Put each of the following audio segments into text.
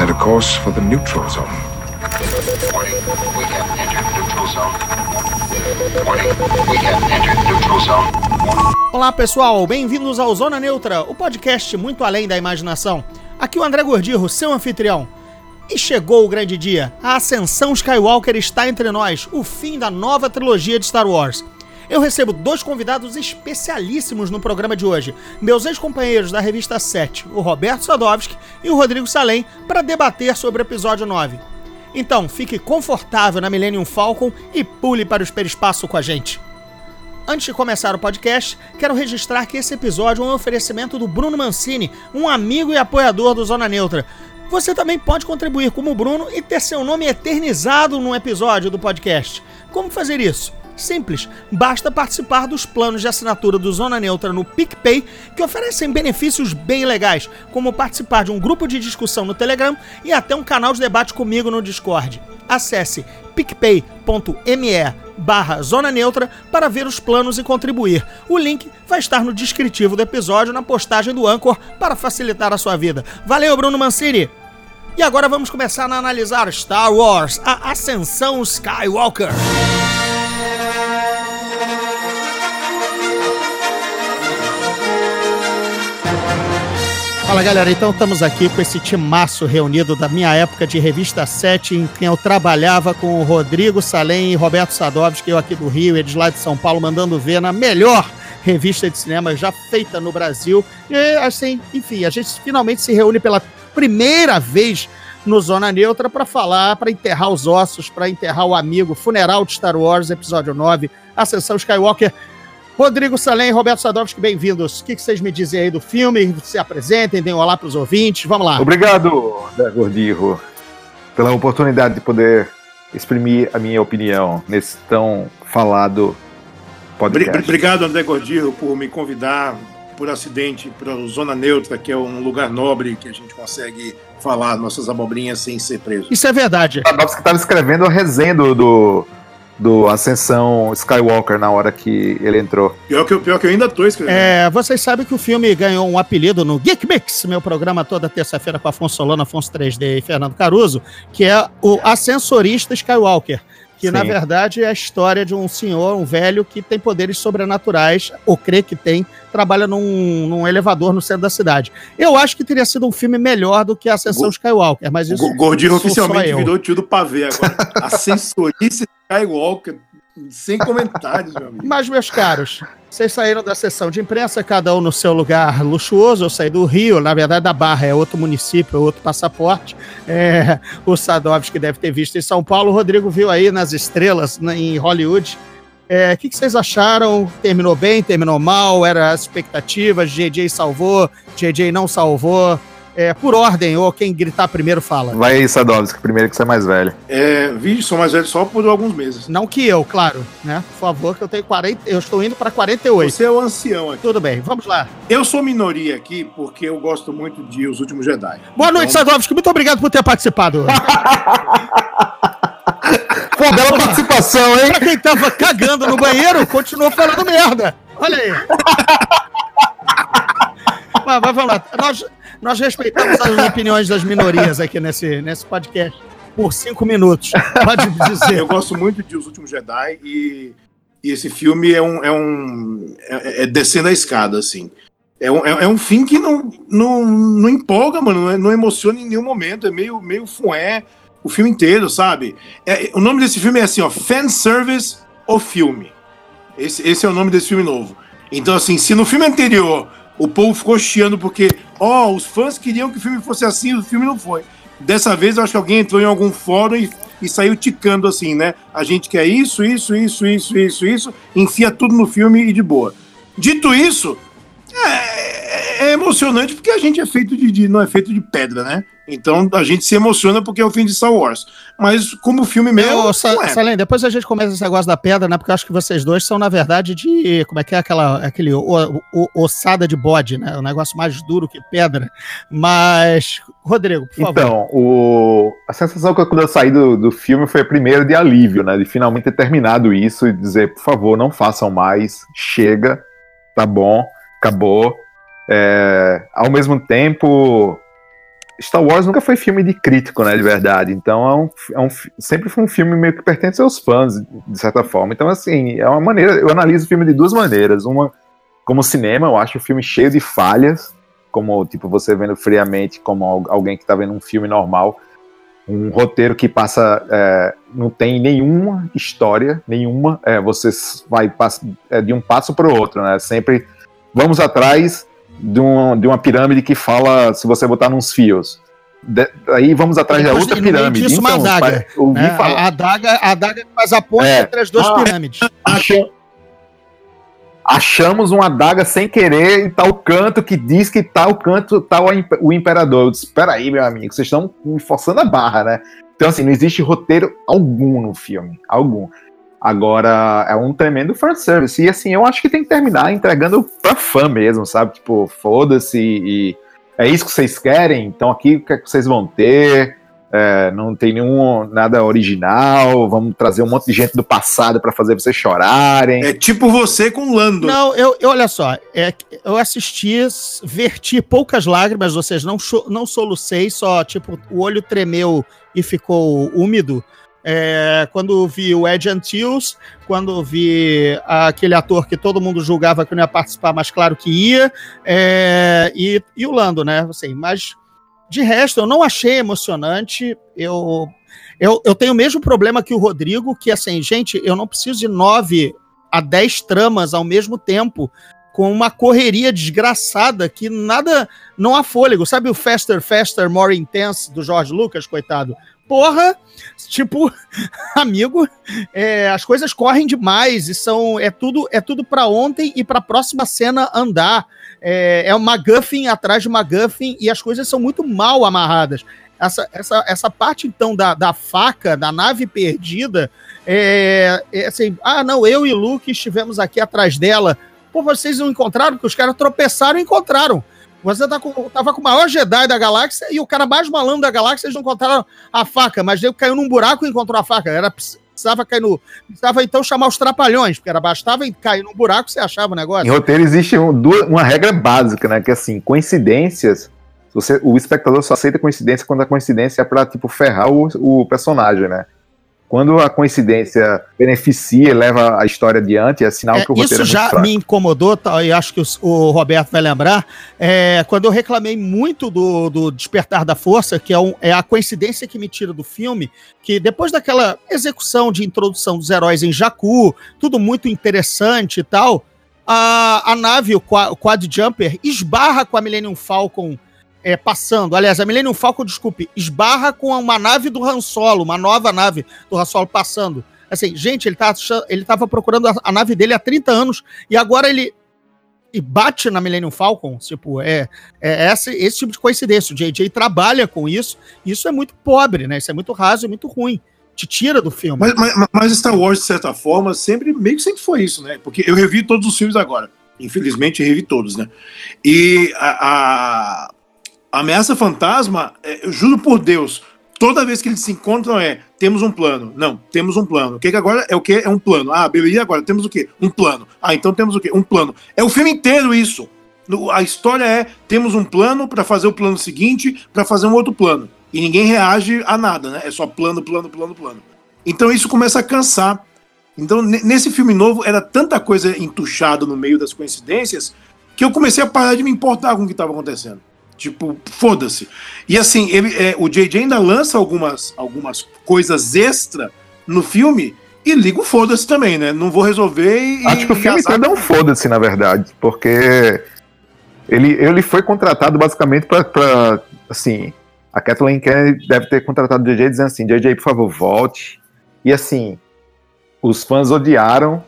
set a course for the neutral zone. Warning, we have entered neutral zone. Warning, we have entered neutral zone. Olá pessoal, bem-vindos ao Zona Neutra, o podcast muito além da imaginação. Aqui o André Gordirro, seu anfitrião. E chegou o grande dia. A ascensão Skywalker está entre nós, o fim da nova trilogia de Star Wars. Eu recebo dois convidados especialíssimos no programa de hoje, meus ex-companheiros da revista 7, o Roberto Sadovski e o Rodrigo Salem, para debater sobre o episódio 9. Então, fique confortável na Millennium Falcon e pule para o hiperespaço com a gente. Antes de começar o podcast, quero registrar que esse episódio é um oferecimento do Bruno Mancini, um amigo e apoiador do Zona Neutra. Você também pode contribuir como Bruno e ter seu nome eternizado num episódio do podcast. Como fazer isso? Simples, basta participar dos planos de assinatura do Zona Neutra no PicPay, que oferecem benefícios bem legais, como participar de um grupo de discussão no Telegram e até um canal de debate comigo no Discord. Acesse picpay.me barra Zona Neutra para ver os planos e contribuir. O link vai estar no descritivo do episódio na postagem do Anchor para facilitar a sua vida. Valeu, Bruno Mancini! E agora vamos começar a analisar Star Wars, a Ascensão Skywalker. Fala galera, então estamos aqui com esse timaço reunido da minha época de revista 7, em que eu trabalhava com o Rodrigo Salem e Roberto Sadovski, eu aqui do Rio, eles lá de São Paulo, mandando ver na melhor revista de cinema já feita no Brasil. E assim, enfim, a gente finalmente se reúne pela primeira vez no Zona Neutra para falar, para enterrar os ossos, para enterrar o amigo, funeral de Star Wars, episódio 9, Ascensão Skywalker. Rodrigo Salem e Roberto Sadovski, bem-vindos. O que, vocês me dizem aí do filme? Se apresentem, deem um olá para os ouvintes. Vamos lá. Obrigado, André Gordirro, pela oportunidade de poder exprimir a minha opinião nesse tão falado podcast. Obrigado, André Gordirro, por me convidar por acidente para o Zona Neutra, que é um lugar nobre que a gente consegue falar nossas abobrinhas sem ser preso. Isso é verdade. Sadovski estava escrevendo a resenha do, do Ascensão Skywalker na hora que ele entrou. Pior que, pior que eu ainda tô escrevendo. É, vocês sabem que o filme ganhou um apelido no Geek Mix, meu programa toda terça-feira com Afonso Solano, Afonso 3D e Fernando Caruso, que é o Ascensorista Skywalker. Que Sim. na verdade é a história de um senhor, um velho, que tem poderes sobrenaturais, ou crê que tem, trabalha num, num elevador no centro da cidade. Eu acho que teria sido um filme melhor do que Ascensão Go Skywalker, mas isso. Gordinho oficialmente virou tio do pavê agora. Ascensorista Skywalker, sem comentários, meu amigo. Mas, meus caros, vocês saíram da sessão de imprensa, cada um no seu lugar luxuoso. Eu saí do Rio, na verdade, da Barra, é outro município, é outro passaporte. É, o Sadovski deve ter visto em São Paulo. O Rodrigo viu aí nas estrelas, em Hollywood. É, o que, que, vocês acharam? Terminou bem, terminou mal? Era as expectativas? JJ salvou, JJ não salvou? É, por ordem, ou quem gritar primeiro fala. Vai aí, Sadovski, primeiro que você é mais velho. É, vi, sou mais velho só por alguns meses. Não que eu, claro, né? Por favor, que eu tenho 40, eu estou indo para 48. Você é o ancião aqui. Tudo bem, vamos lá. Eu sou minoria aqui porque eu gosto muito de Os Últimos Jedi. Boa então... noite, Sadovski, muito obrigado por ter participado. Pô, bela participação, hein? Pra quem tava cagando no banheiro, continuou falando merda. Olha aí. Mas, vamos lá. Nós, nós respeitamos as opiniões das minorias aqui nesse, nesse podcast por cinco minutos. Pode dizer. Eu gosto muito de Os Últimos Jedi e, e esse filme é um. É, um é, é descendo a escada, assim. É um, é, é um fim que não, não, não empolga, mano. Não, é, não emociona em nenhum momento. É meio, meio fué o filme inteiro, sabe? É, o nome desse filme é assim, ó. Fan Service o filme. Esse, esse é o nome desse filme novo. Então, assim, se no filme anterior o povo ficou chiando porque, ó, oh, os fãs queriam que o filme fosse assim, o filme não foi. Dessa vez eu acho que alguém entrou em algum fórum e, e saiu ticando assim, né? A gente quer isso, isso, isso, isso, isso, isso, enfia tudo no filme e de boa. Dito isso, é, é emocionante porque a gente é feito de, de, não é feito de pedra, né? Então a gente se emociona porque é o fim de Star Wars. Mas como filme mesmo. Eu, Sa é. Salem, depois a gente começa esse negócio da pedra, né? Porque eu acho que vocês dois são, na verdade, de. Como é que é aquela. Aquele o, o, ossada de bode, né? O negócio mais duro que pedra. Mas, Rodrigo, por favor. Então, o, a sensação que eu, quando eu saí do, do filme foi a primeira de alívio, né? De finalmente ter terminado isso e dizer, por favor, não façam mais, chega, tá bom, acabou. É, ao mesmo tempo, Star Wars nunca foi filme de crítico, né, de verdade. Então é um, é um, sempre foi um filme meio que pertence aos fãs, de certa forma. Então, assim, é uma maneira. Eu analiso o filme de duas maneiras. Uma, como cinema, eu acho o filme cheio de falhas, como, tipo, você vendo friamente, como alguém que tá vendo um filme normal. Um roteiro que passa. É, não tem nenhuma história, nenhuma. É, você vai é, de um passo para o outro, né? Sempre vamos atrás de, um, de uma pirâmide que fala se você botar nos fios. De, aí vamos atrás da outra pirâmide. Disso, então, uma adaga. É, falar... a, adaga. A adaga faz a ponte é. entre as duas ah, pirâmides. achamos uma adaga sem querer em tal canto que diz que tal canto tal o imperador. Eu disse, espera aí, meu amigo, vocês estão me forçando a barra, né? Então, assim, não existe roteiro algum no filme. Algum. Agora, é um tremendo fanservice. E assim, eu acho que tem que terminar entregando pra fã mesmo, sabe? Tipo, foda-se e. É isso que vocês querem? Então aqui o que, é que vocês vão ter? É, não tem nenhum nada original. Vamos trazer um monte de gente do passado para fazer vocês chorarem. É tipo você com Lando. Não, eu, eu olha só, é, eu assisti, verti poucas lágrimas, ou seja, não, não solucei, só tipo o olho tremeu e ficou úmido. É, quando vi o Ed Antilles, quando vi aquele ator que todo mundo julgava que não ia participar, mas claro que ia, é, e, e o Lando, né? Assim, mas de resto, eu não achei emocionante. Eu, eu, eu tenho o mesmo problema que o Rodrigo, que assim, gente, eu não preciso de nove a dez tramas ao mesmo tempo com uma correria desgraçada que nada não há fôlego. Sabe o Faster, Faster, More Intense do George Lucas, coitado? Porra, tipo, amigo, é, as coisas correm demais e são é tudo é tudo para ontem e para a próxima cena andar. É, é uma atrás de MacGuffin e as coisas são muito mal amarradas. Essa, essa, essa parte, então, da, da faca, da nave perdida, é, é assim, ah, não, eu e Luke estivemos aqui atrás dela. Pô, vocês não encontraram? Porque os caras tropeçaram e encontraram. Você tá com, tava com o maior Jedi da galáxia e o cara mais malandro da galáxia, eles não encontraram a faca, mas ele caiu num buraco e encontrou a faca. Era, precisava cair no. Precisava então chamar os trapalhões, porque era bastava cair num buraco você achava o negócio. Em roteiro existe um, uma regra básica, né? Que assim, coincidências. Você, o espectador só aceita coincidência quando a coincidência é pra, tipo, ferrar o, o personagem, né? Quando a coincidência beneficia, leva a história adiante, é sinal é, que o roteiro Isso é já me incomodou, tá, e acho que o, o, Roberto vai lembrar, é, quando eu reclamei muito do, do Despertar da Força, que é, um, é a coincidência que me tira do filme, que depois daquela execução de introdução dos heróis em Jakku, tudo muito interessante e tal, a, a nave, o Quad Jumper, esbarra com a Millennium Falcon é, passando. Aliás, a Millennium Falcon, desculpe, esbarra com uma nave do Han Solo, uma nova nave do Han Solo passando. Assim, gente, ele, tá, ele tava procurando a, a nave dele há 30 anos e agora ele e bate na Millennium Falcon, tipo, é, é esse, esse tipo de coincidência. O JJ trabalha com isso, e isso é muito pobre, né? Isso é muito raso e muito ruim. Te tira do filme. Mas, mas, mas, Star Wars, de certa forma, sempre, meio que sempre foi isso, né? Porque eu revi todos os filmes agora. Infelizmente, revi todos, né? E a Ameaça Fantasma, é, eu juro por Deus, toda vez que eles se encontram é temos um plano. Não, temos um plano. O que, que agora é o que? É um plano. Ah, beleza, agora temos o quê? Um plano. Ah, então temos o quê? Um plano. É o filme inteiro isso. A história é temos um plano para fazer o plano seguinte, para fazer um outro plano. E ninguém reage a nada, né? É só plano, plano, plano, plano. Então isso começa a cansar. Então, nesse filme novo, era tanta coisa entuchada no meio das coincidências que eu comecei a parar de me importar com o que estava acontecendo. Tipo, foda-se. E assim, ele, é, o JJ ainda lança algumas, algumas coisas extra no filme e liga o foda-se também, né? Não vou resolver e. Acho que o filme todo é um foda-se, na verdade, porque ele, ele foi contratado basicamente para assim. A Kathleen Kennedy deve ter contratado o JJ dizendo assim: JJ, por favor, volte. E assim, os fãs odiaram.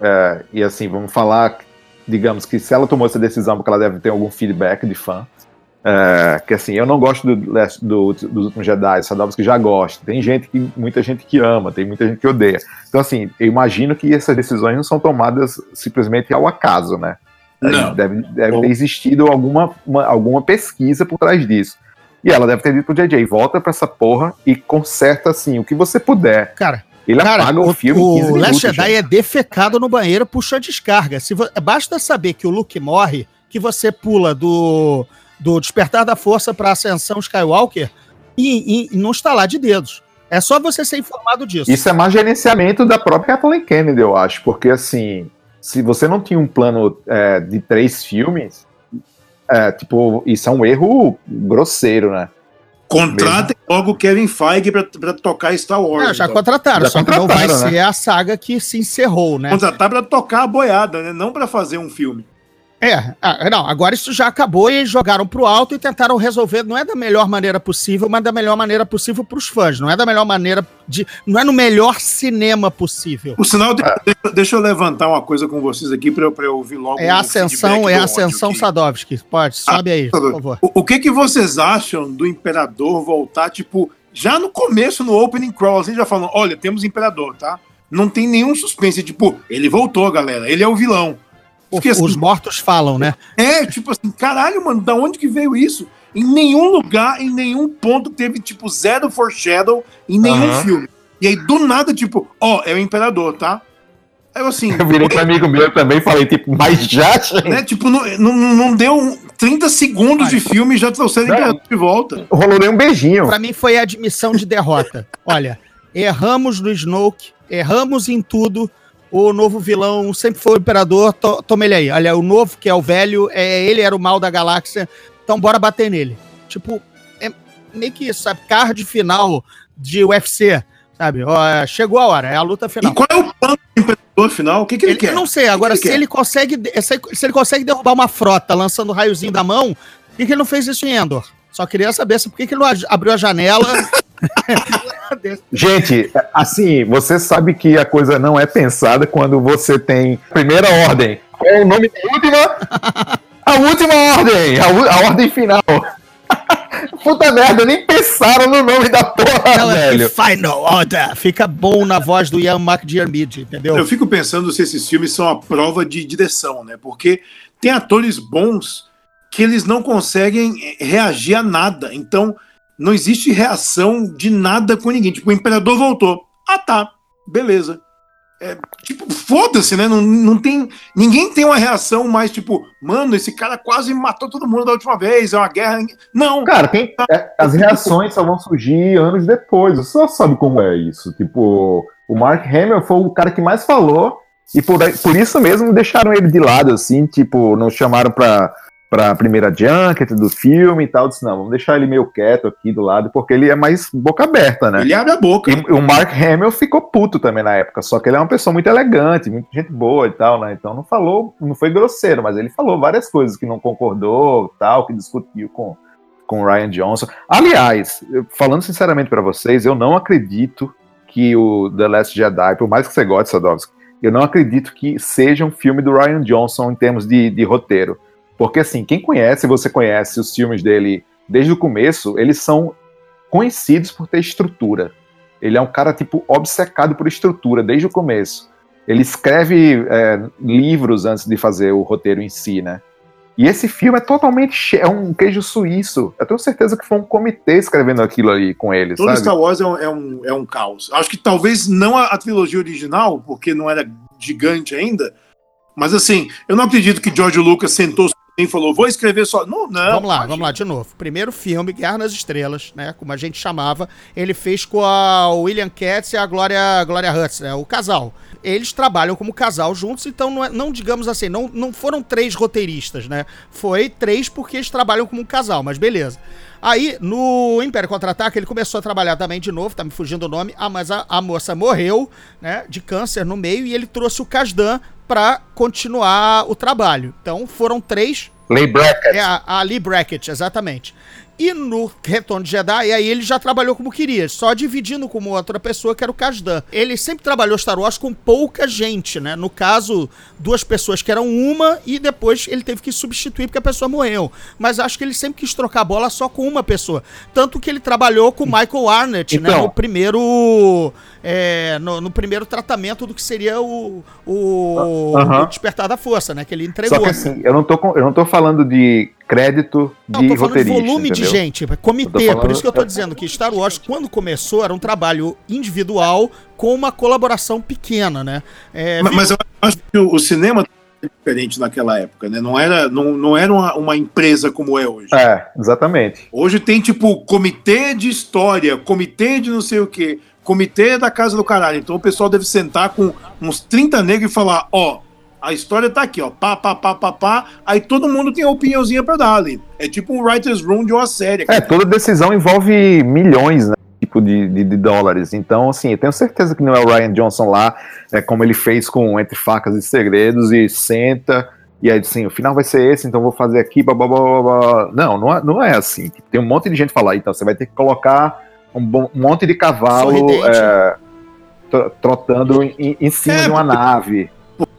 É, e assim, vamos falar, digamos que se ela tomou essa decisão, porque ela deve ter algum feedback de fã. É, que assim, eu não gosto do, do, dos últimos Jedi, Sadovski já gosta. Tem gente que, muita gente que ama, tem muita gente que odeia. Então, assim, eu imagino que essas decisões não são tomadas simplesmente ao acaso, né? Não. Deve, deve ter existido alguma, uma, alguma pesquisa por trás disso. E ela deve ter dito pro JJ, volta pra essa porra e conserta assim o que você puder. Cara, ele cara, apaga o, o filme o, em 15 Last Jedi é defecado no banheiro, puxa a descarga. Se basta saber que o Luke morre, que você pula do do Despertar da Força para Ascensão Skywalker e, e, e não estalar de dedos. É só você ser informado disso. Isso é mais gerenciamento da própria Kathleen Kennedy, eu acho, porque assim, se você não tinha um plano é, de três filmes, é, tipo, isso é um erro grosseiro, né? Contratem logo o Kevin Feige pra, pra tocar Star Wars. É, já então. contrataram, Já só que não vai contrataram, né? ser a saga que se encerrou, né? Contratar pra tocar a boiada, né? Não pra fazer um filme. É, ah, não, agora isso já acabou e jogaram pro alto e tentaram resolver, não é da melhor maneira possível, mas da melhor maneira possível pros fãs, não é da melhor maneira de, não é no melhor cinema possível. Por sinal, de- deixa, deixa eu levantar uma coisa com vocês aqui pra eu, pra eu ouvir logo. É a o ascensão, é a ascensão aqui. Sadovski, pode, sobe aí, por favor. O, o que que vocês acham do Imperador voltar, tipo, já no começo, no opening crawl, assim, já falando, olha, temos Imperador, tá? Não tem nenhum suspense, tipo, ele voltou, galera, ele é o vilão. Porque, assim, Os mortos falam, né? É, tipo assim, caralho, mano, da onde que veio isso? Em nenhum lugar, em nenhum ponto teve, tipo, zero foreshadow em nenhum filme. E aí, do nada, tipo, ó, é o Imperador, tá? Aí eu assim, Eu virei para amigo meu também e falei, tipo, mas já, gente? né, tipo, não, não, não deu um 30 segundos de filme e já trouxeram o. Imperador de volta. Rolou nem um beijinho. Pra mim foi a admissão de derrota. Olha, erramos no Snoke, erramos em tudo. O novo vilão sempre foi o Imperador, to, toma ele aí. Olha, o novo, que é o velho, é, ele era o mal da galáxia, então bora bater nele. Tipo, é meio que isso, sabe? Card final de UFC, sabe? Ó, chegou a hora, é a luta final. E qual é o plano do Imperador final? O que, que ele, Ele, quer? eu não sei, agora, O que se ele ele consegue. Se ele consegue derrubar uma frota lançando um raiozinho da mão, por que, que ele não fez isso em Endor? Só queria saber se por que, que ele não abriu a janela. Gente, assim, você sabe que a coisa não é pensada quando você tem primeira ordem. Qual é o nome da última? A última ordem! A, a ordem final. Puta merda, nem pensaram no nome da porra, é velho. Final Order. Fica bom na voz do Ian McDiarmid, entendeu? Eu fico pensando se esses filmes são a prova de direção, né? Porque tem atores bons que eles não conseguem eh, reagir a nada. Então, não existe reação de nada com ninguém. Tipo, o Imperador voltou. Ah, tá. Beleza. É, tipo, foda-se, né? Não, não tem. Ninguém tem uma reação mais, tipo, mano, esse cara quase matou todo mundo da última vez, é uma guerra. Não. Cara, tem, é, as reações só vão surgir anos depois. Você só sabe como é isso. Tipo, o Mark Hamill foi o cara que mais falou. E por, por isso mesmo deixaram ele de lado, assim, tipo, não chamaram pra, pra primeira junket do filme e tal. Disse, não, vamos deixar ele meio quieto aqui do lado, porque ele é mais boca aberta, né? Ele abre a boca. E o Mark Hamill ficou puto também na época, só que ele é uma pessoa muito elegante, muita gente boa e tal, né? Então não falou, não foi grosseiro, mas ele falou várias coisas que não concordou, tal, que discutiu com com o Ryan Johnson. Aliás, falando sinceramente pra vocês, eu não acredito que o The Last Jedi, por mais que você goste, Sadovski, eu não acredito que seja um filme do Ryan Johnson em termos de, de roteiro. Porque, assim, quem conhece, você conhece os filmes dele desde o começo, eles são conhecidos por ter estrutura. Ele é um cara, tipo, obcecado por estrutura desde o começo. Ele escreve é, livros antes de fazer o roteiro em si, né? E esse filme é totalmente é um queijo suíço. Eu tenho certeza que foi um comitê escrevendo aquilo ali com ele, Todo sabe? Star Wars é um, é um, é um caos. Acho que talvez não a, a trilogia original, porque não era gigante ainda. Mas assim, eu não acredito que George Lucas sentou falou, vou escrever só. Não, não. vamos lá, imagina. vamos lá, de novo. Primeiro filme, Guerra nas Estrelas, né? Como a gente chamava. Ele fez com a William Katz e a Gloria, Gloria Hutz, né? O casal. Eles trabalham como casal juntos, então não, é- não digamos assim, não, não foram três roteiristas, né? Foi três porque eles trabalham como um casal, mas beleza. Aí, no Império Contra-Ataque, ele começou a trabalhar também de novo, tá me fugindo o nome, ah, mas a, a moça morreu, né, de câncer no meio, e ele trouxe o Kasdan pra continuar o trabalho. Então, foram três Lay Brackett. é a, a Lee Brackett, exatamente. E no Retorno de Jedi, aí ele já trabalhou como queria, só dividindo com outra pessoa, que era o Kasdan. Ele sempre trabalhou Star Wars com pouca gente, né? No caso, duas pessoas que eram uma, e depois ele teve que substituir porque a pessoa morreu. Mas acho que ele sempre quis trocar a bola só com uma pessoa. Tanto que ele trabalhou com o Michael Arnett, né? Então. No primeiro. É, no, no primeiro tratamento do que seria o, o, Aham. o Despertar da Força, né? Que ele entregou. Só que assim, eu não tô, com- eu não tô falando de crédito Não, de tô falando de volume de entendeu? gente, Eu tô comitê. falando- Por isso que eu tô dizendo que Star Wars, quando começou, era um trabalho individual com uma colaboração pequena, né? É, Mas, mas eu acho que o, o cinema diferente naquela época, né? Não era, não, não era uma, uma empresa como é hoje. É, exatamente. Hoje tem, tipo, comitê de história, comitê de não sei o quê, comitê da casa do caralho. Então o pessoal deve sentar com uns 30 negros e falar, ó, a história tá aqui, ó, pá, pá, pá, pá, pá, aí todo mundo tem a opiniãozinha pra dar ali. É tipo um writer's room de uma série. É, toda decisão envolve milhões, né? Tipo de, de, de dólares. Então, assim, eu tenho certeza que não é o Ryan Johnson lá, é como ele fez com Entre Facas e Segredos, e senta, e aí assim, o final vai ser esse, então vou fazer aqui, blá, blá, blá, blá. Não, não é, não é assim. Tem um monte de gente falar, então você vai ter que colocar um, bom- um monte de cavalo é, tro- trotando em, em cima É, de uma nave.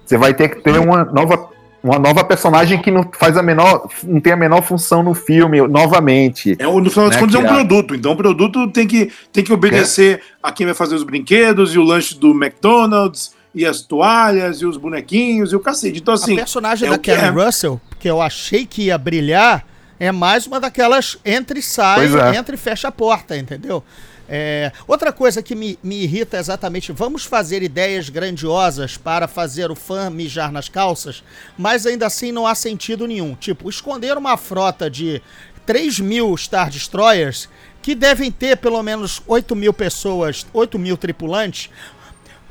Você vai ter que ter uma nova, uma nova personagem que não faz a menor, não tem a menor função no filme, novamente. É, um- no final das Né, contas é um produto, então o produto tem que, tem que obedecer a quem vai fazer os brinquedos e o lanche do McDonald's e as toalhas e os bonequinhos e o cacete. Então, assim, a personagem é da Karen é. Russell, que eu achei que ia brilhar, é mais uma daquelas entre e sai, é. entra e fecha a porta, entendeu? É, outra coisa que me, me irrita é exatamente, vamos fazer ideias grandiosas para fazer o fã mijar nas calças, mas ainda assim não há sentido nenhum. Tipo, esconder uma frota de 3 mil Star Destroyers, que devem ter pelo menos 8 mil pessoas, 8 mil tripulantes,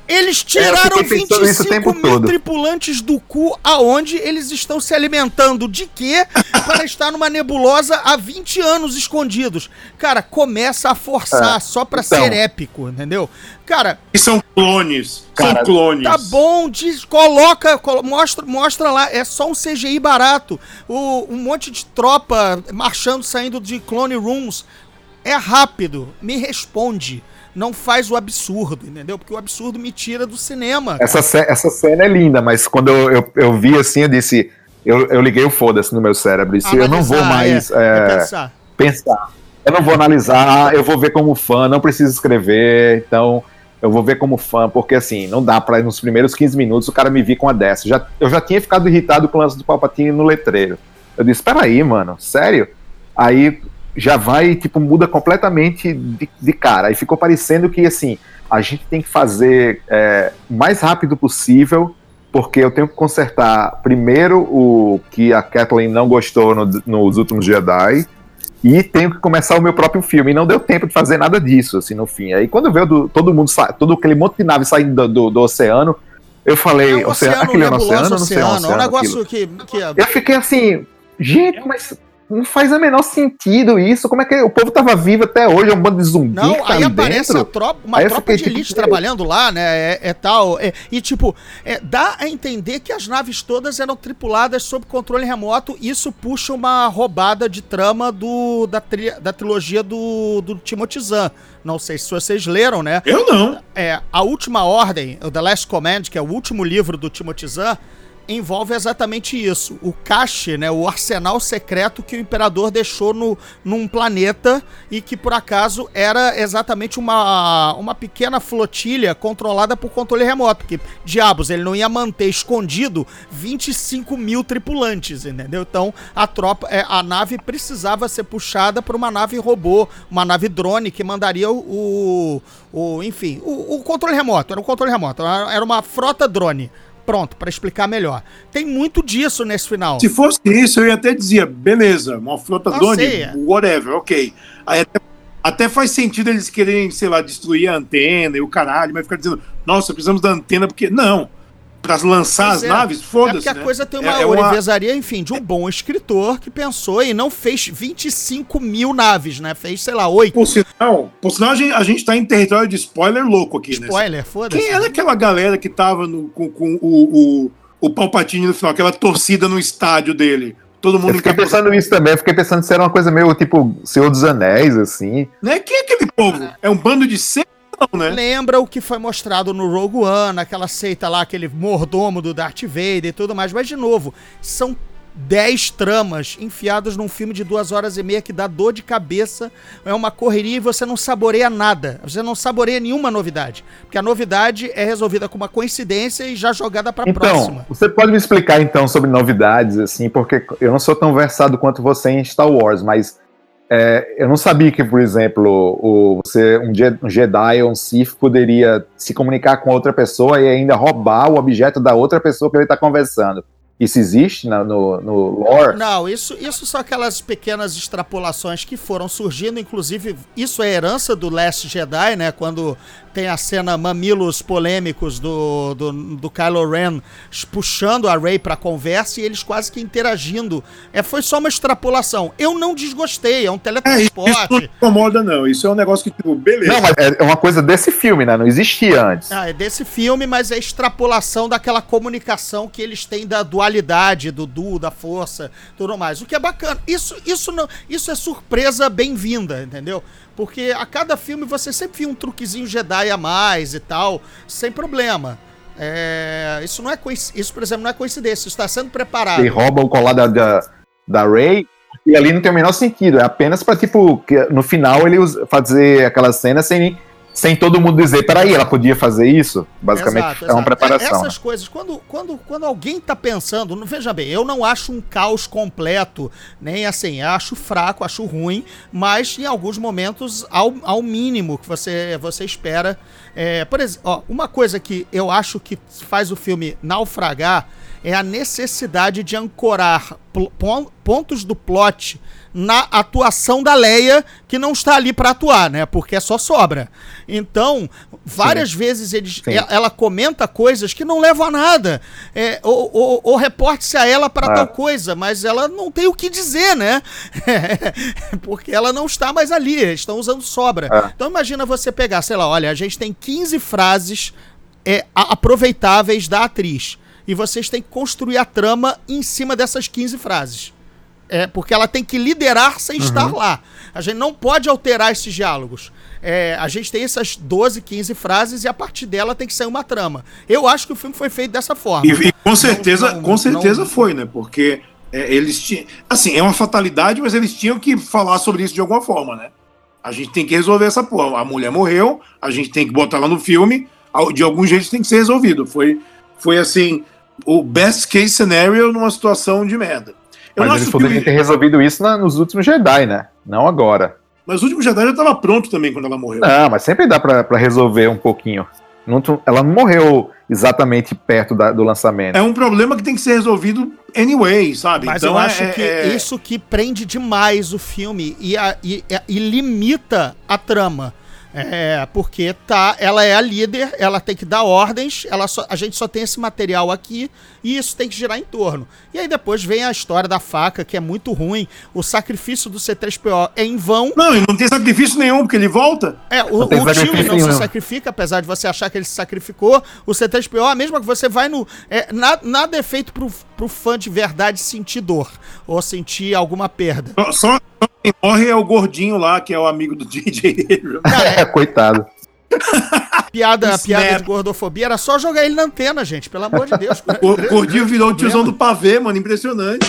eles tiraram É, o 25 tempo mil todo. tripulantes do cu aonde eles estão se alimentando de quê para estar numa nebulosa há 20 anos escondidos. Cara, começa a forçar É, só pra então. ser épico, entendeu? Cara, E são clones. Cara, são clones. tá bom, diz, coloca, colo- mostra, mostra lá, é só um CGI barato. O, um monte de tropa marchando, saindo de clone rooms. É rápido, me responde. Não faz o absurdo, entendeu? Porque o absurdo me tira do cinema. Essa, essa cena é linda, mas quando eu, eu, eu vi assim, eu disse. Eu, eu liguei o foda-se no meu cérebro. Disse, eu não vou Analisar, mais é, é pensar. pensar. Eu não vou analisar, eu vou ver como fã, não preciso escrever, então eu vou ver como fã, porque assim, não dá pra nos primeiros 15 minutos o cara me vir com a dessa. Já, eu já tinha ficado irritado com o lance do Palpatine no letreiro. Eu disse, peraí, mano, sério? Aí já vai, tipo, muda completamente de, de cara. Aí ficou parecendo que, assim, a gente tem que fazer é, o mais rápido possível, porque eu tenho que consertar primeiro o que a Kathleen não gostou no- nos últimos Jedi, e tenho que começar o meu próprio filme. E não deu tempo de fazer nada disso, assim, no fim. Aí quando veio do- todo mundo, todo aquele monte de nave saindo do, do- do oceano, eu falei, É um oceano, oceano, aquele é um oceano, não sei, é um oceano. É um oceano, negócio aquilo. que, que é- Eu fiquei assim, gente, mas não faz o menor sentido isso. Como é que o povo tava vivo até hoje? É um bando de zumbi Não, que tá aí ali aparece dentro. a tropa, uma Aí tropa fiquei de tipo, elite trabalhando lá, né? É, é tal. é- e tipo, é, dá a entender que as naves todas eram tripuladas sob controle remoto. Isso puxa uma roubada de trama do, da, tri- da trilogia do, do Timothy Zahn. Não sei se vocês leram, né? Eu não. É, a última ordem, o The Last Command, que é o último livro do Timothy Zahn, envolve exatamente isso. O cache, né, o arsenal secreto que o imperador deixou no, num planeta e que por acaso era exatamente uma, uma pequena flotilha controlada por controle remoto. Porque, diabos, ele não ia manter escondido 25 mil tripulantes, entendeu? Então a tropa, é, a nave precisava ser puxada por uma nave robô, uma nave drone que mandaria o, o, o- enfim, o, o controle remoto. Era um controle remoto, era era uma frota drone. Pronto, pra explicar melhor. Tem muito disso nesse final. Se fosse isso, eu ia até dizer, beleza, uma frota drone, sei, é. whatever, ok. Aí até, até faz sentido eles quererem, sei lá, destruir a antena e o caralho, mas ficar dizendo, nossa, precisamos da antena, porque. Não. Pra lançar Pois as é. naves, É foda-se. porque a né? coisa tem uma É- é uma- orivesaria, enfim, de um bom escritor que pensou e não fez 25 mil naves, né? Fez, sei lá, 8. Por sinal, por sinal a, gente, a gente tá em território de spoiler louco aqui, né? Spoiler, foda-se. Quem era aquela galera que tava no- com, com o, o, o Palpatine no final, aquela torcida no estádio dele? Todo Eu mundo fiquei encapuzado. pensando nisso também, eu fiquei pensando se era uma coisa meio tipo Senhor dos Anéis, assim. Né? Quem é aquele povo? É um bando de seres, não, né? Lembra o que foi mostrado no Rogue One, aquela seita lá, aquele mordomo do Darth Vader e tudo mais. Mas, de novo, são 10 tramas enfiadas num filme de duas horas e meia que dá dor de cabeça. É uma correria e você não saboreia nada. Você não saboreia nenhuma novidade. Porque a novidade é resolvida com uma coincidência e já jogada pra Então, próxima. você pode me explicar então sobre novidades, assim, porque eu não sou tão versado quanto você em Star Wars, mas é, eu não sabia que, por exemplo, o, você, um, um Jedi ou um Sith poderia se comunicar com outra pessoa e ainda roubar o objeto da outra pessoa que ele está conversando. Isso existe na- no, no lore? Não, isso, isso são aquelas pequenas extrapolações que foram surgindo, inclusive isso é herança do Last Jedi, né? Quando tem a cena mamilos polêmicos do, do, do Kylo Ren puxando a Rey pra conversa e eles quase que interagindo. É, foi só uma extrapolação. Eu não desgostei, é um É, isso não teletransporte. incomoda, não. Isso é um negócio que, tipo, beleza. Não, mas é uma coisa desse filme, né? Não existia antes. Ah, é desse filme, mas é extrapolação daquela comunicação que eles têm da dualidade, do duo, da força, tudo mais. O que é bacana. Isso, isso, não, isso é surpresa bem-vinda, entendeu? Porque a cada filme você sempre via um truquezinho Jedi a mais e tal, sem problema. É, isso não é isso, por exemplo, não é coincidência, isso está sendo preparado. Ele rouba o colar da, da, da Ray e ali não tem o menor sentido. É apenas pra, tipo, no final ele fazer aquela cena sem, sem todo mundo dizer, peraí, ela podia fazer isso? Basicamente Exato, é uma exato. preparação. É- Essas coisas, quando, quando, quando alguém tá pensando, não- veja bem, eu não acho um caos completo, nem assim, acho fraco, acho ruim, mas em alguns momentos, ao, ao mínimo que você, você espera. É, por exemplo, ó, uma coisa que eu acho que faz o filme naufragar é a necessidade de ancorar pontos do plot na atuação da Leia, que não está ali para atuar, né? Porque é só sobra. Então, várias vezes eles, Sim. ela comenta coisas que não levam a nada. É, ou, ou, ou reporte-se a ela para Ah. tal coisa, mas ela não tem o que dizer, né? Porque ela não está mais ali, eles estão usando sobra. Ah. Então imagina você pegar, sei lá, olha, a gente tem 15 frases é, aproveitáveis da atriz. E vocês têm que construir a trama em cima dessas 15 frases. É, porque ela tem que liderar sem estar lá. A gente não pode alterar esses diálogos. É, a gente tem essas 12, 15 frases e a partir dela tem que sair uma trama. Eu acho que o filme foi feito dessa forma. E, e com certeza, não- com certeza não- foi, né? Porque é, eles tinham. Assim, é uma fatalidade, mas eles tinham que falar sobre isso de alguma forma, né? A gente tem que resolver essa porra. A mulher morreu, a gente tem que botar ela no filme, de algum jeito tem que ser resolvido. Foi, foi assim, o best case scenario numa situação de merda. Eu não Mas eles poderiam ter resolvido isso na- nos últimos Jedi, né? Não agora. Mas o último Jedi já estava pronto também quando ela morreu. Não, mas sempre dá pra, pra resolver um pouquinho. Não ela não morreu exatamente perto da- do lançamento. É um problema que tem que ser resolvido anyway, sabe? Mas então eu é- acho é- que é- isso que prende demais o filme e, a- e- e limita a trama. É, porque tá, ela é a líder, ela tem que dar ordens, ela só- a gente só tem esse material aqui e isso tem que girar em torno. E aí depois vem a história da faca, que é muito ruim. O sacrifício do C3PO é em vão. Não, e não tem sacrifício nenhum, porque ele volta. É, o, o time não se nenhum. sacrifica, apesar de você achar que ele se sacrificou. O C3PO, a mesma que você vai no. É, na- nada é feito pro, pro fã de verdade sentir dor ou sentir alguma perda. Só, só quem morre é o gordinho lá, que é o amigo do DJ Abrams. É, coitado. Piada, Isso piada de gordofobia era só jogar ele na antena, gente. Pelo amor de Deus. O gordinho virou o tiozão do pavê, mano. Impressionante.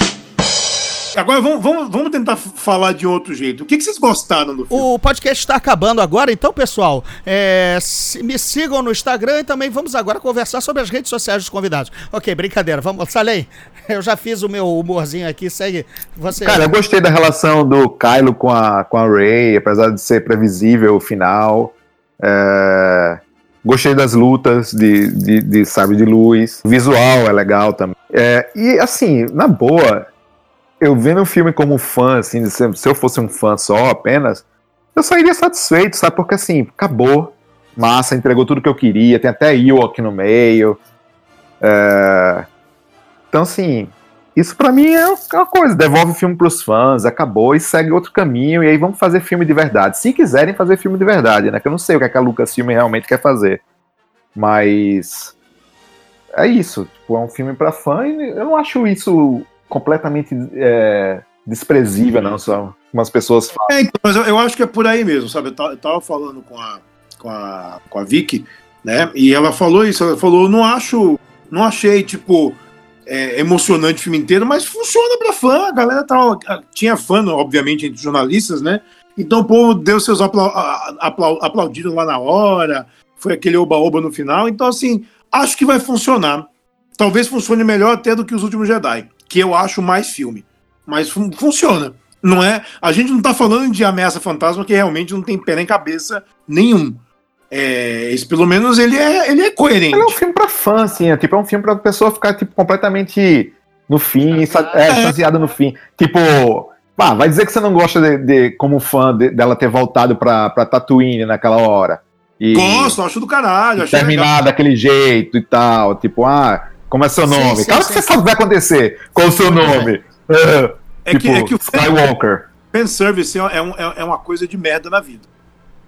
Agora vamos, vamos, vamos tentar falar de outro jeito. O que, que vocês gostaram do filme? O podcast está acabando agora, então, pessoal, é, se- me sigam no Instagram e também vamos agora conversar sobre as redes sociais dos convidados. Ok, brincadeira, vamos, Salem, eu já fiz o meu humorzinho aqui, segue você. Cara, eu gostei da relação do Kylo com a, com a Rey, apesar de ser previsível o final. É, Gostei das lutas de, de, de sabre de luz. O visual é legal também. É, e assim, na boa, eu vendo o filme como fã, assim, se, eu fosse um fã só apenas, eu sairia satisfeito, sabe? Porque assim, acabou. Massa, entregou tudo que eu queria. Tem até Ewok no meio. É, Então, assim, isso pra mim é uma coisa. Devolve o filme pros fãs, acabou e segue outro caminho. E aí vamos fazer filme de verdade. Se quiserem fazer filme de verdade, né? Que eu não sei o que, é que a Lucasfilm realmente quer fazer. Mas. É isso. Tipo, é um filme pra fã e eu não acho isso completamente é, desprezível, não. Só umas pessoas falam. É, então, mas eu, eu acho que é por aí mesmo, sabe? Eu ta- eu tava falando com a, com a, com a Vicky, né? E ela falou isso, ela falou, não acho, não achei, tipo, é, emocionante o filme inteiro, mas funciona pra fã, a galera tava, tinha fã, obviamente, entre jornalistas, né? Então o povo deu seus apla apla aplaudiram lá na hora, foi aquele oba-oba no final, então assim, acho que vai funcionar. Talvez funcione melhor até do que os últimos Jedi, que eu acho mais filme. Mas fun- funciona. Não é? A gente não tá falando de ameaça fantasma que realmente não tem pé nem cabeça nenhum. É, esse, pelo menos ele é, ele é coerente. Ele é um filme pra fã, assim. É, tipo, é um filme pra pessoa ficar tipo, completamente no fim, é, distanciada no fim. Tipo, pá, vai dizer que você não gosta de, de- como fã de- dela ter voltado pra, pra Tatooine naquela hora. E Gosto, acho do caralho. terminar legal. daquele jeito e tal. Tipo, ah, como é seu Sim, nome? sim, claro que sim, você sim. sabe o que vai acontecer. Qual o seu Muito nome? É, É que, tipo, é que o Skywalker. fanservice é, é, um- é- é uma coisa de merda na vida.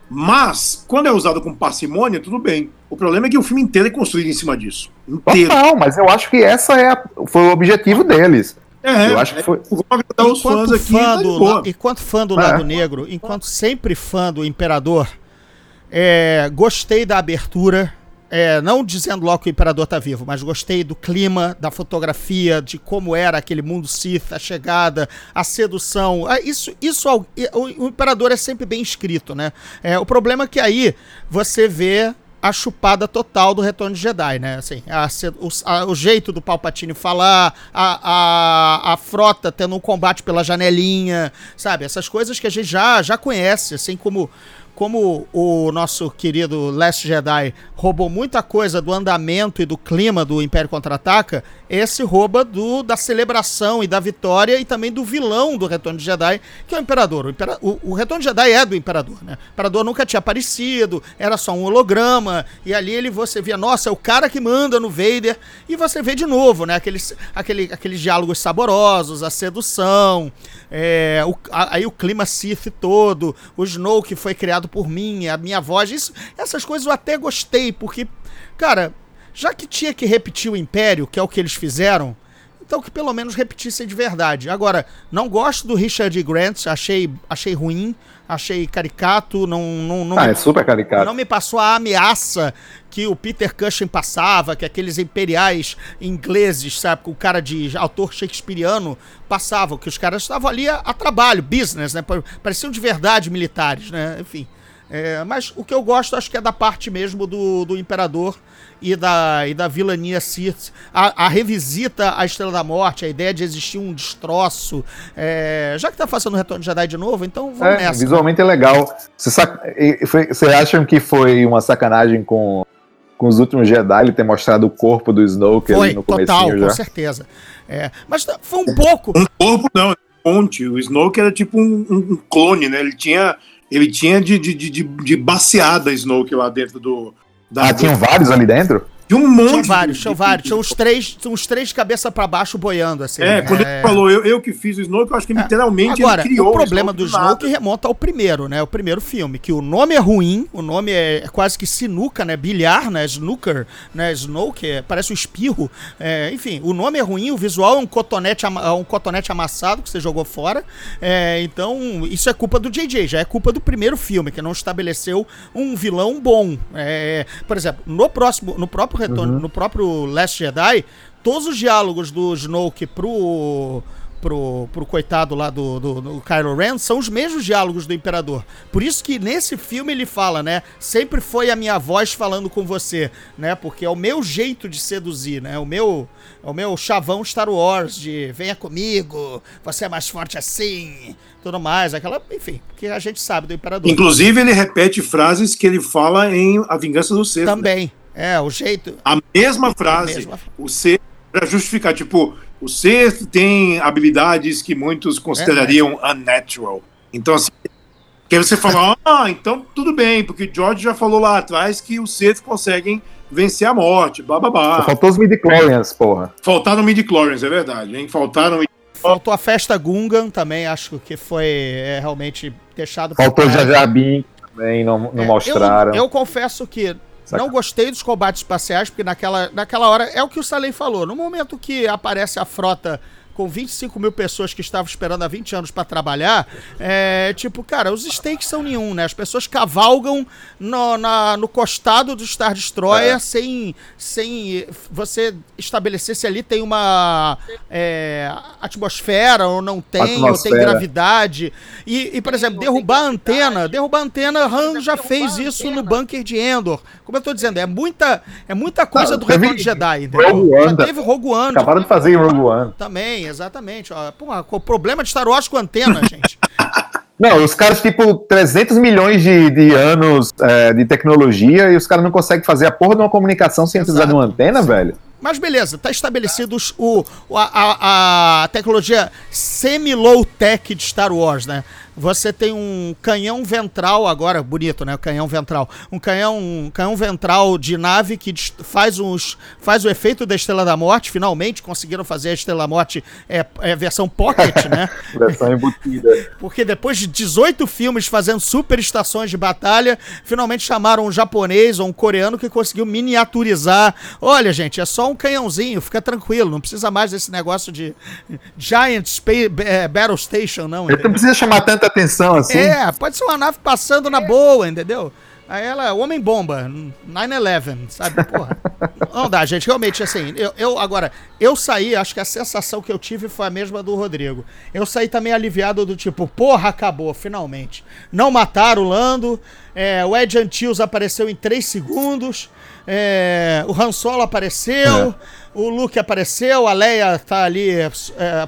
Mas, quando é usado com parcimônia, tudo bem. O problema é que o filme inteiro é construído em cima disso. Inteiro. Total, mas eu acho que essa é a- foi o objetivo deles. É, Eu acho que foi- Vou agradar os enquanto fãs aqui. fã do, la- enquanto fã do É. lado negro, enquanto sempre fã do Imperador, é, gostei da abertura. É, não dizendo logo que o Imperador tá vivo, mas gostei do clima, da fotografia, de como era aquele mundo Sith, a chegada, a sedução. Ah, Isso, isso o, Imperador é sempre bem escrito, né? É, o problema é que aí você vê a chupada total do Retorno de Jedi, né? Assim, a o, a- o jeito do Palpatine falar, a, a, a frota tendo um combate pela janelinha, sabe? Essas coisas que a gente já, já conhece, assim como como o nosso querido Last Jedi roubou muita coisa do andamento e do clima do Império Contra-Ataca, esse rouba do, da celebração e da vitória e também do vilão do Retorno de Jedi, que é o Imperador. O, Impera- o- o Retorno de Jedi é do Imperador, né? O Imperador nunca tinha aparecido, era só um holograma, e ali ele você via, nossa, é o cara que manda no Vader, e você vê de novo, né? Aqueles, aquele, aqueles diálogos saborosos, a sedução, é, o- a- aí o clima Sith todo, o Snow que foi criado por mim, a minha voz, isso, essas coisas eu até gostei, porque, cara, já que tinha que repetir o Império, que é o que eles fizeram, então que pelo menos repetissem de verdade. Agora, não gosto do Richard Grant, achei, achei ruim, achei caricato, não, não, não Ah, me- é super caricato. não me passou a ameaça que o Peter Cushing passava, que aqueles imperiais ingleses, sabe, com o cara de autor shakespeariano passavam, que os caras estavam ali a, a trabalho, business, né? pa- Pareciam de verdade militares, né? Enfim. É, mas o que eu gosto, acho que é da parte mesmo do, do Imperador e da, e da vilania Sith. A, a revisita à Estrela da Morte, a ideia de existir um destroço. É, já que tá fazendo o Retorno de Jedi de novo, então vamos É, nessa. visualmente é legal. Você, sac... e- foi- você acham que foi uma sacanagem com, com os últimos Jedi ele ter mostrado o corpo do Snoke Foi, ali no total, comecinho com já? certeza. É, mas tá- foi um pouco. Um corpo não, ponte. O Snoke era tipo um, um clone, né? Ele tinha, ele tinha de, de, de, de, de baseada Snoke lá dentro do. Ah, tinham vários ali dentro? Tinha um monte. Tinha de- vários, de- tinha vários. Tinha uns três, tinha uns três de cabeça pra baixo boiando, assim. É, quando ele falou, eu, eu que fiz o Snoke, eu acho que literalmente Agora, ele criou o problema do nada. Snoke remonta ao primeiro, né? O primeiro filme, que o nome é ruim, o nome é quase que sinuca, né? Bilhar, né? Snooker, né? Snoke, é- parece um espirro. É, enfim, o nome é ruim, o visual é um cotonete, ama- é um cotonete amassado que você jogou fora. É, então, isso é culpa do JJ, já é culpa do primeiro filme, que não estabeleceu um vilão bom. É, por exemplo, no próximo, no próprio retorno, no próprio Last Jedi, todos os diálogos do Snoke pro pro, pro coitado lá do, do, do Kylo Ren são os mesmos diálogos do Imperador. Por isso que nesse filme ele fala, né? Sempre foi a minha voz falando com você, né? Porque é o meu jeito de seduzir, né? O meu, é o meu chavão Star Wars de venha comigo, você é mais forte assim, tudo mais, aquela, enfim, que a gente sabe do Imperador. Inclusive, ele repete frases que ele fala em A Vingança do Sith. né? É, o jeito. A mesma frase. mesma. O Sith, pra justificar, tipo, o Sith tem habilidades que muitos considerariam unnatural. Então, assim, que você fala, ah, então tudo bem, porque George já falou lá atrás que os Sith conseguem vencer a morte, blá. faltou os midi-chlorians, porra. Faltaram midi-chlorians, é verdade, hein? Faltaram Faltou a festa Gungan também, acho que foi é, realmente deixado pra Faltou Binks também, não, não É, mostraram. Eu, eu confesso que Saca. não gostei dos combates espaciais, porque naquela, naquela hora é o que o Salem falou. No momento que aparece a frota com 25 mil pessoas que estavam esperando há 20 anos pra trabalhar, é tipo, cara, os stakes são nenhum, né? As pessoas cavalgam no, na- no costado do Star Destroyer É. sem, sem você estabelecer se ali tem uma é, atmosfera ou não tem, ou tem gravidade. E, e, por exemplo, derrubar a antena, derrubar a antena, Han já fez isso no bunker de Endor. Como eu tô dizendo, é muita, é muita coisa Não, do Retorno de Jedi, entendeu? Rogue One, Já teve Rogue One. Acabaram de fazer em Rogue One. Também, exatamente. Ó, pô, o problema de Star Wars com antena, gente. Não, os caras, tipo, 300 milhões de, de anos é, de tecnologia e os caras não conseguem fazer a porra de uma comunicação sem precisar de uma antena, velho. Mas beleza, tá estabelecido o- a, a- a tecnologia semi-low-tech de Star Wars, né? Você tem um canhão ventral agora, bonito, né? O canhão ventral. Um canhão, um canhão ventral de nave que faz, uns, faz o efeito da Estrela da Morte. Finalmente conseguiram fazer a Estrela da Morte é, é versão pocket, né? Versão embutida. Porque depois de 18 filmes fazendo super estações de batalha, finalmente chamaram um japonês ou um coreano que conseguiu miniaturizar. Olha, gente, é só um canhãozinho, fica tranquilo, não precisa mais desse negócio de Giant Space, eh, Battle Station, não. Ele não precisa chamar tanta atenção assim. É, pode ser uma nave passando na boa, entendeu? Aí ela, Homem-Bomba, 9-11, sabe? Porra. Não dá, gente, realmente, assim, eu, eu, agora, eu saí, acho que a sensação que eu tive foi a mesma do Rodrigo. Eu saí também aliviado do tipo, porra, acabou, finalmente. Não mataram o Lando, é, o Ed Antilles apareceu em 3 segundos, é, o Han Solo apareceu, o Luke apareceu, a Leia tá ali é,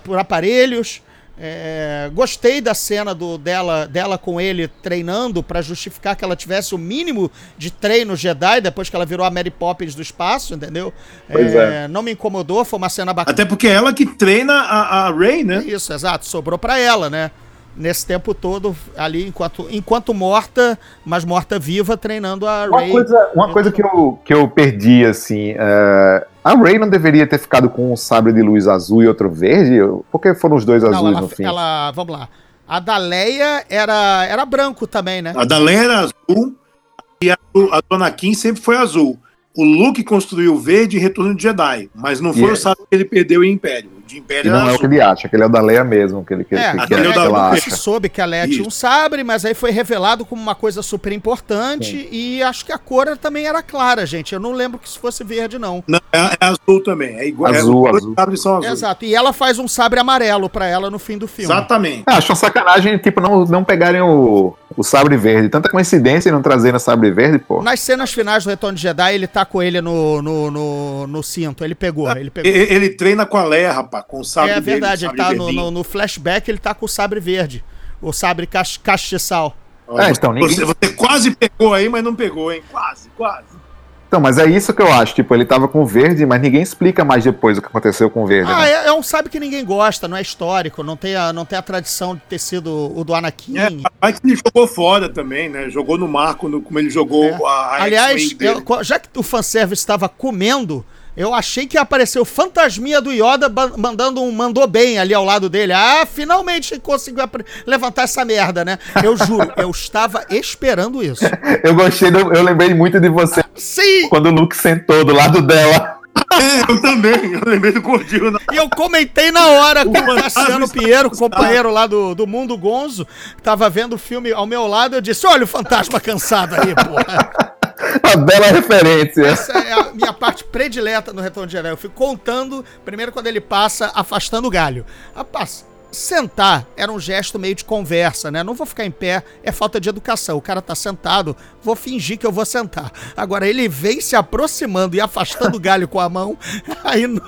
por aparelhos. É, gostei da cena do, dela, dela com ele treinando pra justificar que ela tivesse o mínimo de treino Jedi depois que ela virou a Mary Poppins do espaço, entendeu? Pois é. Não me incomodou, foi uma cena bacana. Até porque é ela que treina a, a Ray, né? Isso, exato, sobrou pra ela, né? Nesse tempo todo, ali, enquanto, enquanto morta, mas morta viva, treinando a Uma Rey. coisa, uma coisa que, eu, que eu perdi, assim, é, a Ray não deveria ter ficado com um sabre de luz azul e outro verde? Por que foram os dois Não, azuis ela, no fim? ela- vamos lá. A da Leia era, era branco também, né? A da Leia era azul e a, a do Anakin sempre foi azul. O Luke construiu o verde em Retorno de Jedi, mas não foi Yeah. o sabre que ele perdeu em Império. O de Império não era é o azul. que ele acha, que ele é o da Leia mesmo, que ele, que, É, que, que, aquele é o que da ela acha. soube que a Leia tinha um sabre, mas aí foi revelado como uma coisa super importante e acho que a cor também era clara, gente. Eu não lembro que isso fosse verde, não. Não, é, é azul também. É igual. Azul, é, os azul. sabres são azuis. Exato. E ela faz um sabre amarelo pra ela no fim do filme. Exatamente. Ah, acho uma sacanagem, tipo, não, não pegarem o, o sabre verde. Tanta coincidência em não trazerem o sabre verde, pô. Nas cenas finais do Retorno de Jedi, ele tá com ele no, no, no, no cinto. Ele pegou, ele E- pegou. Ele, treina com a Leia, rapaz, com o sabre É dele, verdade, ele sabre tá no, no, no flashback, ele tá com o sabre verde. O sabre cach- castiçal. É, então, ninguém- você, você quase pegou aí, mas não pegou, hein? Quase, quase. Então, mas é isso que eu acho. Tipo, ele tava com o verde, mas ninguém explica mais depois o que aconteceu com o verde. Ah, né? é, é um sabre que ninguém gosta, não é histórico, não tem a, não tem a tradição de ter sido o do Anakin. É, mas ele jogou fora também, né? Jogou no marco, no- como ele jogou É. a, a Aliás, eu- já que o fanservice estava comendo, eu achei que o fantasminha do Yoda mandando um mandou bem ali ao lado dele. Ah, finalmente conseguiu levantar essa merda, né? Eu juro, eu estava esperando isso. Eu gostei, do- eu lembrei muito de você Sim! quando o Luke sentou do lado dela. É, eu também. Eu lembrei do gordinho. Na... E eu comentei na hora com o Cassiano Pinheiro, companheiro lá do, do Mundo Gonzo, que tava vendo o filme ao meu lado, eu disse, olha o fantasma cansado aí, porra. Uma bela referência. Essa é a minha parte predileta no Retorno de Jedi. Eu fico contando, primeiro quando ele passa afastando o galho. Rapaz, sentar era um gesto meio de conversa, né? Não vou ficar em pé, é falta de educação. O cara tá sentado, vou fingir que eu vou sentar. Agora ele vem se aproximando e afastando o galho com a mão, aí não...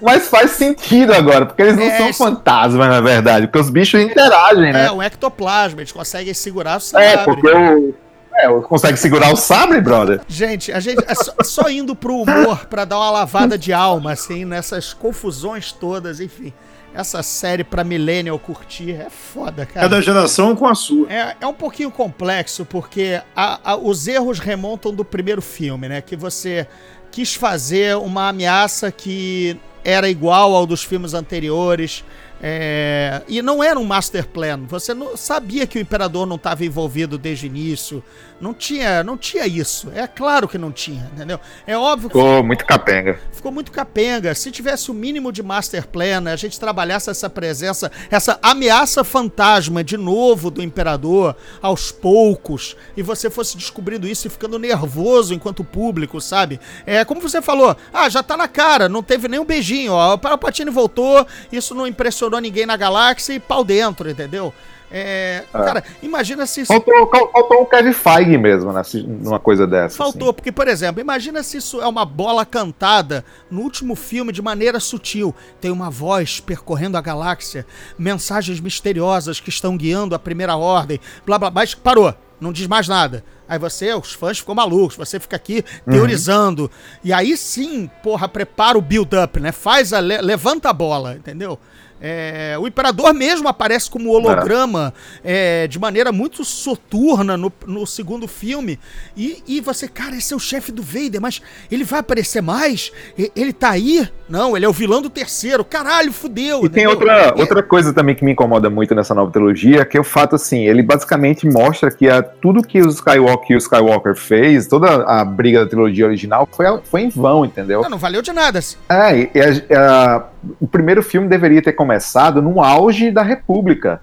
Mas faz sentido agora, porque eles não É, são isso- fantasmas, na verdade. Porque os bichos interagem, né? É, um ectoplasma, eles conseguem segurar o. É, porque o. É, consegue segurar o sabre, brother? Gente, a gente é só, só indo pro humor pra dar uma lavada de alma, assim, nessas confusões todas, enfim. Essa série pra millennial curtir é foda, cara. Cada geração com a sua. É, é um pouquinho complexo, porque a- a- os erros remontam do primeiro filme, né? Que você quis fazer uma ameaça que era igual ao dos filmes anteriores. É, e não era um master plan. Você não sabia que o imperador não estava envolvido desde o início. Não tinha, não tinha isso. É claro que não tinha, entendeu? É óbvio que Ficou muito capenga. ficou muito capenga. Se tivesse o mínimo de master plan, a gente trabalhasse essa presença, essa ameaça fantasma de novo do imperador aos poucos, e você fosse descobrindo isso e ficando nervoso enquanto público, sabe? É como você falou, ah, já tá na cara, não teve nem um beijinho, ó, o Palpatine voltou, isso não impressionou ninguém na galáxia e pau dentro, entendeu? É, Cara, imagina se Faltou, faltou o Kevin Feige mesmo nessa, numa coisa dessa. Faltou, porque, por exemplo, imagina se isso é uma bola cantada no último filme de maneira sutil. Tem uma voz percorrendo a galáxia, mensagens misteriosas que estão guiando a primeira ordem, blá blá, mas parou, não diz mais nada. Aí você, os fãs ficam malucos, você fica aqui teorizando. E aí sim, porra, prepara o build-up, né? Faz a. le- levanta a bola, entendeu? É, o Imperador mesmo aparece como holograma é, de maneira muito soturna no, no segundo filme. E, e você, cara, esse é o chefe do Vader, mas ele vai aparecer mais? E- ele tá aí? Não, ele é o vilão do terceiro. Caralho, fudeu. E tem outra, É, outra coisa também que me incomoda muito nessa nova trilogia, que é o fato assim, ele basicamente mostra que a, tudo que o Skywalker, o Skywalker fez, toda a briga da trilogia original foi, foi em vão, entendeu? Não, não valeu de nada. assim. É, e a- a- o primeiro filme deveria ter começado no auge da República.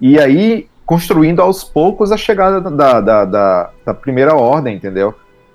E aí, construindo aos poucos a chegada da, da, da, da Primeira Ordem, entendeu?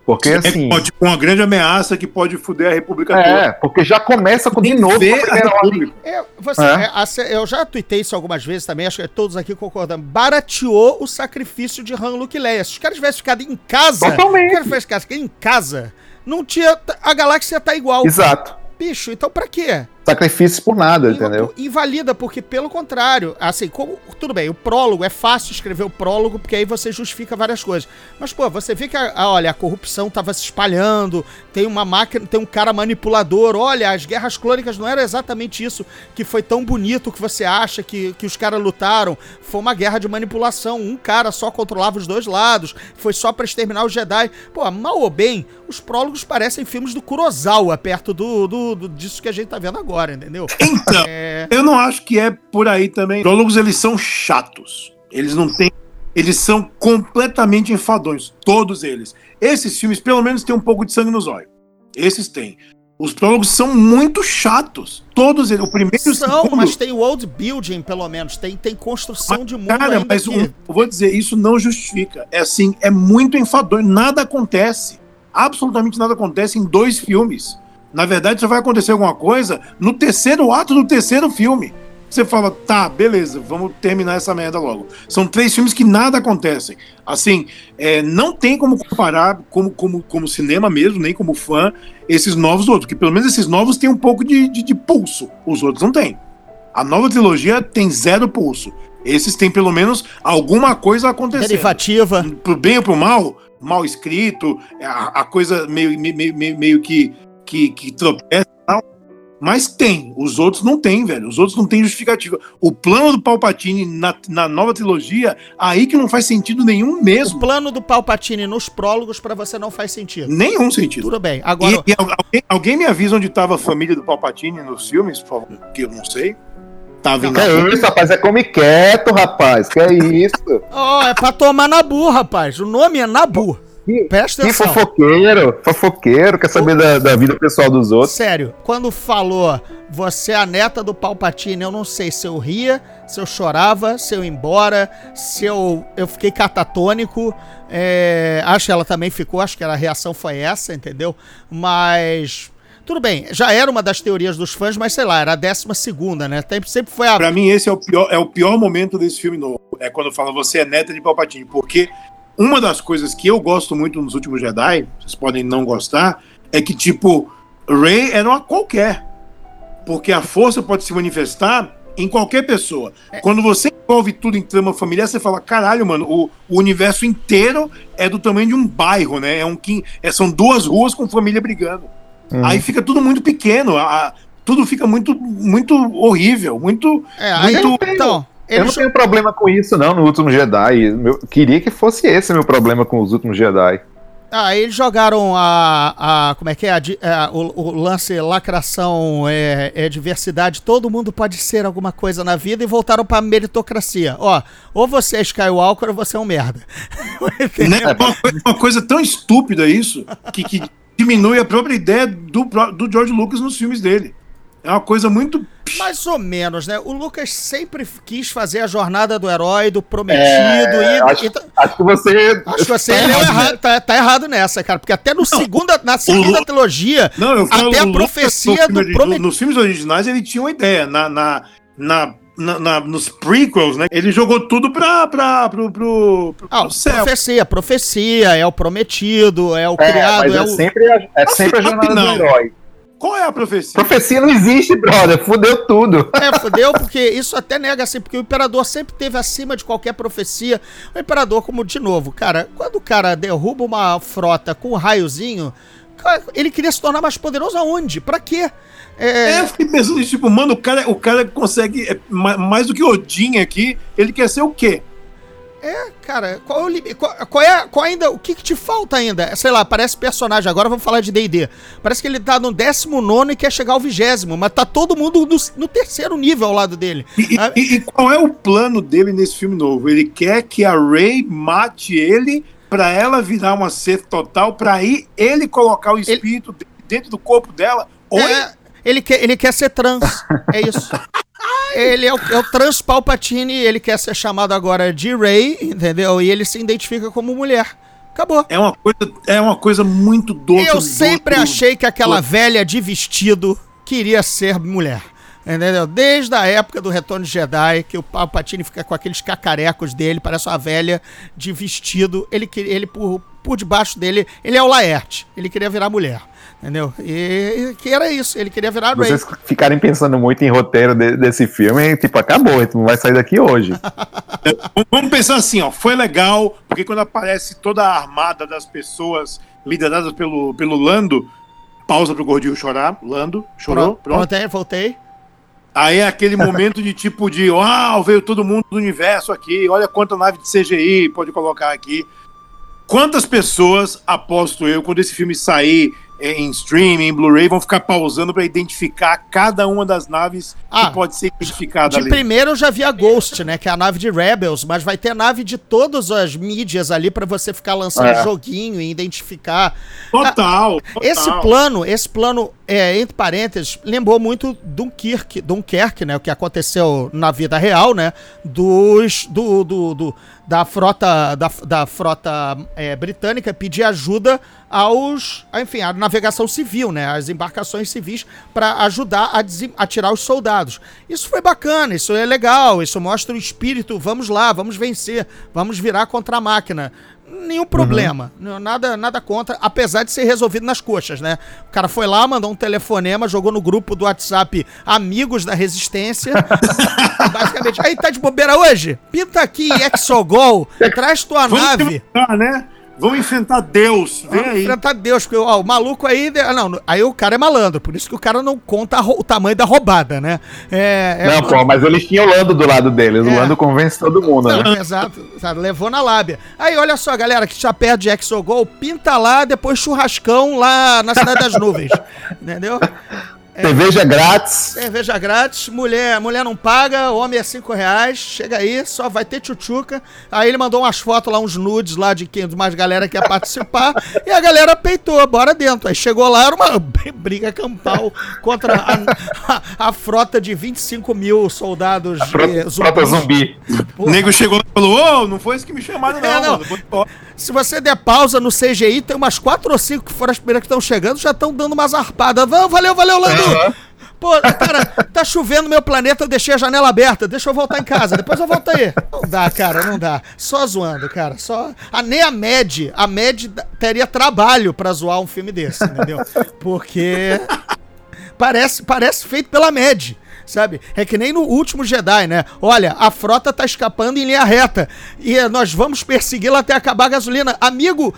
Porque assim. É tipo uma grande ameaça que pode foder a República É, porque já começa com, de novo a. É, você, É. é, eu já tuitei isso algumas vezes também, acho que todos aqui concordam. Barateou o sacrifício de Han, Luke e Leia. Se os caras tivessem ficado em casa, Totalmente. os caras tivessem ficado em casa, não tinha. A galáxia ia tá igual. Exato. Bicho, então pra quê? Sacrifício por nada, entendeu? Invalida, porque pelo contrário, assim, como. Tudo bem, o prólogo é fácil escrever o prólogo, porque aí você justifica várias coisas. Mas, pô, você vê que a, a- olha, a corrupção tava se espalhando, tem uma máquina, tem um cara manipulador. Olha, as guerras clônicas não era exatamente isso que foi tão bonito que você acha que, que os caras lutaram. Foi uma guerra de manipulação. Um cara só controlava os dois lados. Foi só pra exterminar os Jedi. Pô, mal ou bem, os prólogos parecem filmes do Kurosawa, perto do, do, do- disso que a gente tá vendo agora, entendeu? Então, eu não acho que é por aí também. Prólogos, eles são chatos. Eles não têm. Eles são completamente enfadonhos. Todos eles. Esses filmes, pelo menos, têm um pouco de sangue nos olhos. Esses têm. Os prólogos são muito chatos. Todos eles. O primeiro São, segundo. mas tem world building, pelo menos. Tem, tem construção de mundo Cara, mas que- um- eu vou dizer, isso não justifica. É assim, é muito enfadonho. Nada acontece. Absolutamente nada acontece em dois filmes. Na verdade, só vai acontecer alguma coisa no terceiro ato do terceiro filme. Você fala, tá, beleza, vamos terminar essa merda logo. São três filmes que nada acontecem. Assim, é, não tem como comparar como, como, como cinema mesmo, nem como fã, esses novos outros. Que pelo menos esses novos têm um pouco de, de, de pulso. Os outros não têm. A nova trilogia tem zero pulso. Esses têm pelo menos alguma coisa acontecendo. derivativa. Pro bem ou pro mal, mal escrito, a, a coisa meio, meio, meio, meio que, que, que tropeça e tal. Mas tem, os outros não tem, velho. Os outros não tem justificativa. O plano do Palpatine na, na nova trilogia, aí que não faz sentido nenhum O mesmo. plano do Palpatine nos prólogos pra você não faz sentido. Nenhum sentido. Tudo bem. Agora, E, e al- alguém, alguém me avisa onde estava a família do Palpatine nos filmes, por favor? Que eu não sei. Tava em Que é isso, rapaz? É come quieto, rapaz. Que é isso? ó, é pra tomar Nabu, rapaz. O nome é Nabu. Que, Presta que atenção. fofoqueiro, fofoqueiro, quer saber da, da vida pessoal dos outros. Sério, quando falou você é a neta do Palpatine, eu não sei se eu ria, se eu chorava, se eu ia embora, se eu, eu fiquei catatônico. é, acho que ela também ficou, acho que a reação foi essa, entendeu? Mas. Tudo bem, já era uma das teorias dos fãs, mas sei lá, era a décima segunda, né? Sempre foi a. Pra mim, esse é o pior, é o pior momento desse filme novo. É quando fala você é neta de Palpatine. Porque uma das coisas que eu gosto muito nos últimos Jedi, vocês podem não gostar, é que, tipo, Rey era uma qualquer. Porque a força pode se manifestar em qualquer pessoa. Quando você envolve tudo em trama familiar, você fala: caralho, mano, o, o universo inteiro é do tamanho de um bairro, né? É um, é, são duas ruas com família brigando. Uhum. Aí fica tudo muito pequeno. a- a- tudo fica muito, muito horrível, muito. É, aí, muito- então, Eu não tenho problema com isso, não, no último Jedi. Eu queria que fosse esse meu problema com os últimos Jedi. Ah, eles jogaram a. a como é que é? A di- é, o, o lance lacração é, é diversidade. Todo mundo pode ser alguma coisa na vida e voltaram pra meritocracia. Ó, ou você é Skywalker ou você é um merda. Né? É uma, coisa, uma coisa tão estúpida isso que, que diminui a própria ideia do, do George Lucas nos filmes dele. É uma coisa muito. Mais ou menos, né? O Lucas sempre quis fazer a jornada do herói, do prometido. É, e, acho, e tá- acho que você. acho que você tá errado, errado, né? tá, tá errado nessa, cara. Porque até no segunda, na segunda Lu- trilogia, Não, eu falo, até a o Lucas, profecia no do filme- prometido. Nos filmes originais ele tinha uma ideia. Na, na, na, na- na- nos prequels, né? Ele jogou tudo pra, pra, pro, pro, pro, Ah, pro céu. profecia, profecia, é o prometido, é o É, criado, mas é, é, o. sempre a, é sempre a jornada Não. do herói. Qual é a profecia? Profecia não existe, brother. Fudeu tudo. É, fudeu, porque isso até nega assim, porque o imperador sempre teve acima de qualquer profecia. O imperador, como de novo, cara, quando o cara derruba uma frota com um raiozinho, ele queria se tornar mais poderoso aonde? Pra quê? É, eu fiquei pensando, tipo, mano, o cara, o cara consegue, é, ma- mais do que Odin aqui, ele quer ser o quê? É, cara, qual, é? Qual, qual é, qual ainda, o que, que te falta ainda? Sei lá, parece personagem, agora vamos falar de D&D. Parece que ele tá no 19 e quer chegar ao vigésimo, mas tá todo mundo no, no terceiro nível ao lado dele. E, Ah, e- e qual é o plano dele nesse filme novo? Ele quer que a Ray mate ele pra ela virar uma ser total, pra aí ele colocar o espírito dele dentro do corpo dela? Oi? É, ele, quer, ele quer ser trans, é isso. Ele é o, é o trans Palpatine, ele quer ser chamado agora de Rey, entendeu? E ele se identifica como mulher. Acabou. É uma coisa, é uma coisa muito doce. Eu sempre do- achei que aquela velha de vestido queria ser mulher. Entendeu? Desde a época do Retorno de Jedi, que o Palpatine fica com aqueles cacarecos dele, parece uma velha de vestido. Ele, ele por, por debaixo dele, ele é o Laerte. Ele queria virar mulher. Entendeu? E, que era isso, ele queria virar Rey. Vocês ficarem pensando muito em roteiro de- desse filme, tipo, acabou, gente não vai sair daqui hoje. Vamos pensar assim, ó, foi legal, porque quando aparece toda a armada das pessoas lideradas pelo, pelo Lando, pausa pro gordinho chorar, Lando, chorou, Pronto, pronto. voltei, voltei. Aí é aquele momento de tipo de, uau, veio todo mundo do universo aqui, olha quanta nave de CGI pode colocar aqui. Quantas pessoas, aposto eu, quando esse filme sair em streaming, em Blu-ray, vão ficar pausando pra identificar cada uma das naves Ah, que pode ser identificada De ali. primeiro eu já vi a Ghost, né? Que é a nave de Rebels, mas vai ter nave de todas as mídias ali pra você ficar lançando É. joguinho e identificar. Total, total. Esse plano, esse plano, é, entre parênteses, lembrou muito Dunkirk, Dunkerque, né? O que aconteceu na vida real, né? Dos. Do, do, do- da frota. Da, da frota é, britânica pedir ajuda aos. Enfim, a navegação civil, né? As embarcações civis para ajudar a, a tirar os soldados. Isso foi bacana, isso é legal, isso mostra o espírito, vamos lá, vamos vencer, vamos virar contra a máquina. Nenhum problema, não- nada, nada contra, apesar de ser resolvido nas coxas, né? O cara foi lá, mandou um telefonema, jogou no grupo do WhatsApp Amigos da Resistência. basicamente, aí tá de bobeira hoje? Pinta aqui Exogol, traz tua Vamos nave. né? Vamos enfrentar Deus. Vem Vamos aí. enfrentar Deus, porque ó, o maluco aí. ah, Não, aí o cara é malandro, por isso que o cara não conta o tamanho da roubada, né? É, é- Não, pô, mas eles tinham o Lando do lado deles. É. O Lando convence todo mundo, né? Não, exato, exato, levou na lábia. Aí, olha só, galera, que já perto de Exogol, pinta lá, depois churrascão lá na Cidade das Nuvens. Entendeu? Cerveja grátis. Cerveja grátis, mulher, mulher não paga, homem é 5 reais, chega aí, só vai ter tchutchuca. Aí ele mandou umas fotos lá, uns nudes lá de quem, de mais galera que ia participar, e a galera peitou, bora dentro. Aí chegou lá, era uma briga campal contra a, a- a frota de 25 mil soldados Frota, zumbis. frota zumbi. O nego chegou e falou: Ô, não foi isso que me chamaram, não, É, não. mano. Se você der pausa no CGI, tem umas 4 ou 5 que foram as primeiras que estão chegando, já estão dando umas arpadas. Valeu, valeu, Landu! Pô, cara, tá chovendo meu planeta, eu deixei a janela aberta, deixa eu voltar em casa, depois eu volto aí. Não dá, cara, não dá. Só zoando, cara. Só. Nem a Med, a Med teria trabalho pra zoar um filme desse, entendeu? Porque. Parece, parece feito pela Med. Sabe? É que nem no último Jedi, né? Olha, a frota tá escapando em linha reta. E nós vamos persegui-la até acabar a gasolina. Amigo,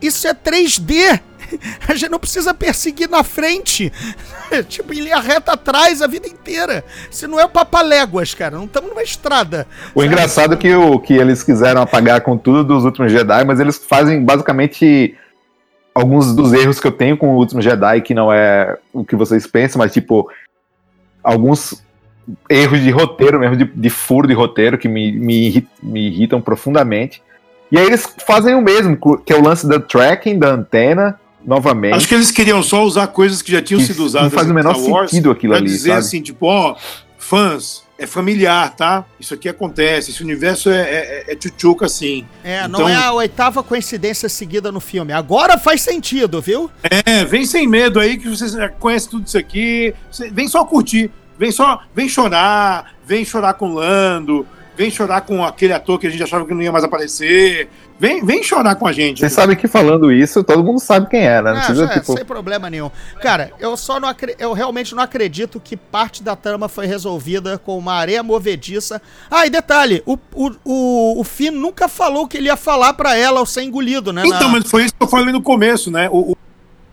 isso é 3D. A gente não precisa perseguir na frente. tipo, em linha reta atrás a vida inteira. Se não é o papaléguas, cara. Não estamos numa estrada. O engraçado é que, o, que eles quiseram apagar com tudo dos últimos Jedi, mas eles fazem basicamente alguns dos erros que eu tenho com o último Jedi, que não é o que vocês pensam, mas tipo, alguns erros de roteiro mesmo, de, de furo de roteiro, que me, me, me irritam profundamente. E aí eles fazem o mesmo, que é o lance do tracking da antena, novamente. Acho que eles queriam só usar coisas que já tinham Que sido não usadas faz o menor Wars sentido aquilo ali, dizer sabe? assim, tipo, ó, fãs, é familiar, tá? Isso aqui acontece, esse universo é, é, é tchutchuca, assim. É, não Então- é a oitava coincidência seguida no filme. Agora faz sentido, viu? É, vem sem medo aí, que vocês já conhecem tudo isso aqui. Você- vem só curtir, vem só, vem chorar, vem chorar com o Lando, vem chorar com aquele ator que a gente achava que não ia mais aparecer. Vem, vem chorar com a gente. Vocês sabem que falando isso, todo mundo sabe quem era. Não Ah, precisa, já, tipo. sem problema nenhum. Cara, eu só não acre- eu realmente não acredito que parte da trama foi resolvida com uma areia movediça. Ah, e detalhe, o, o, o, o Finn nunca falou que ele ia falar pra ela ao ser engolido, né? Então, na- mas foi isso que eu falei no começo, né? O, o,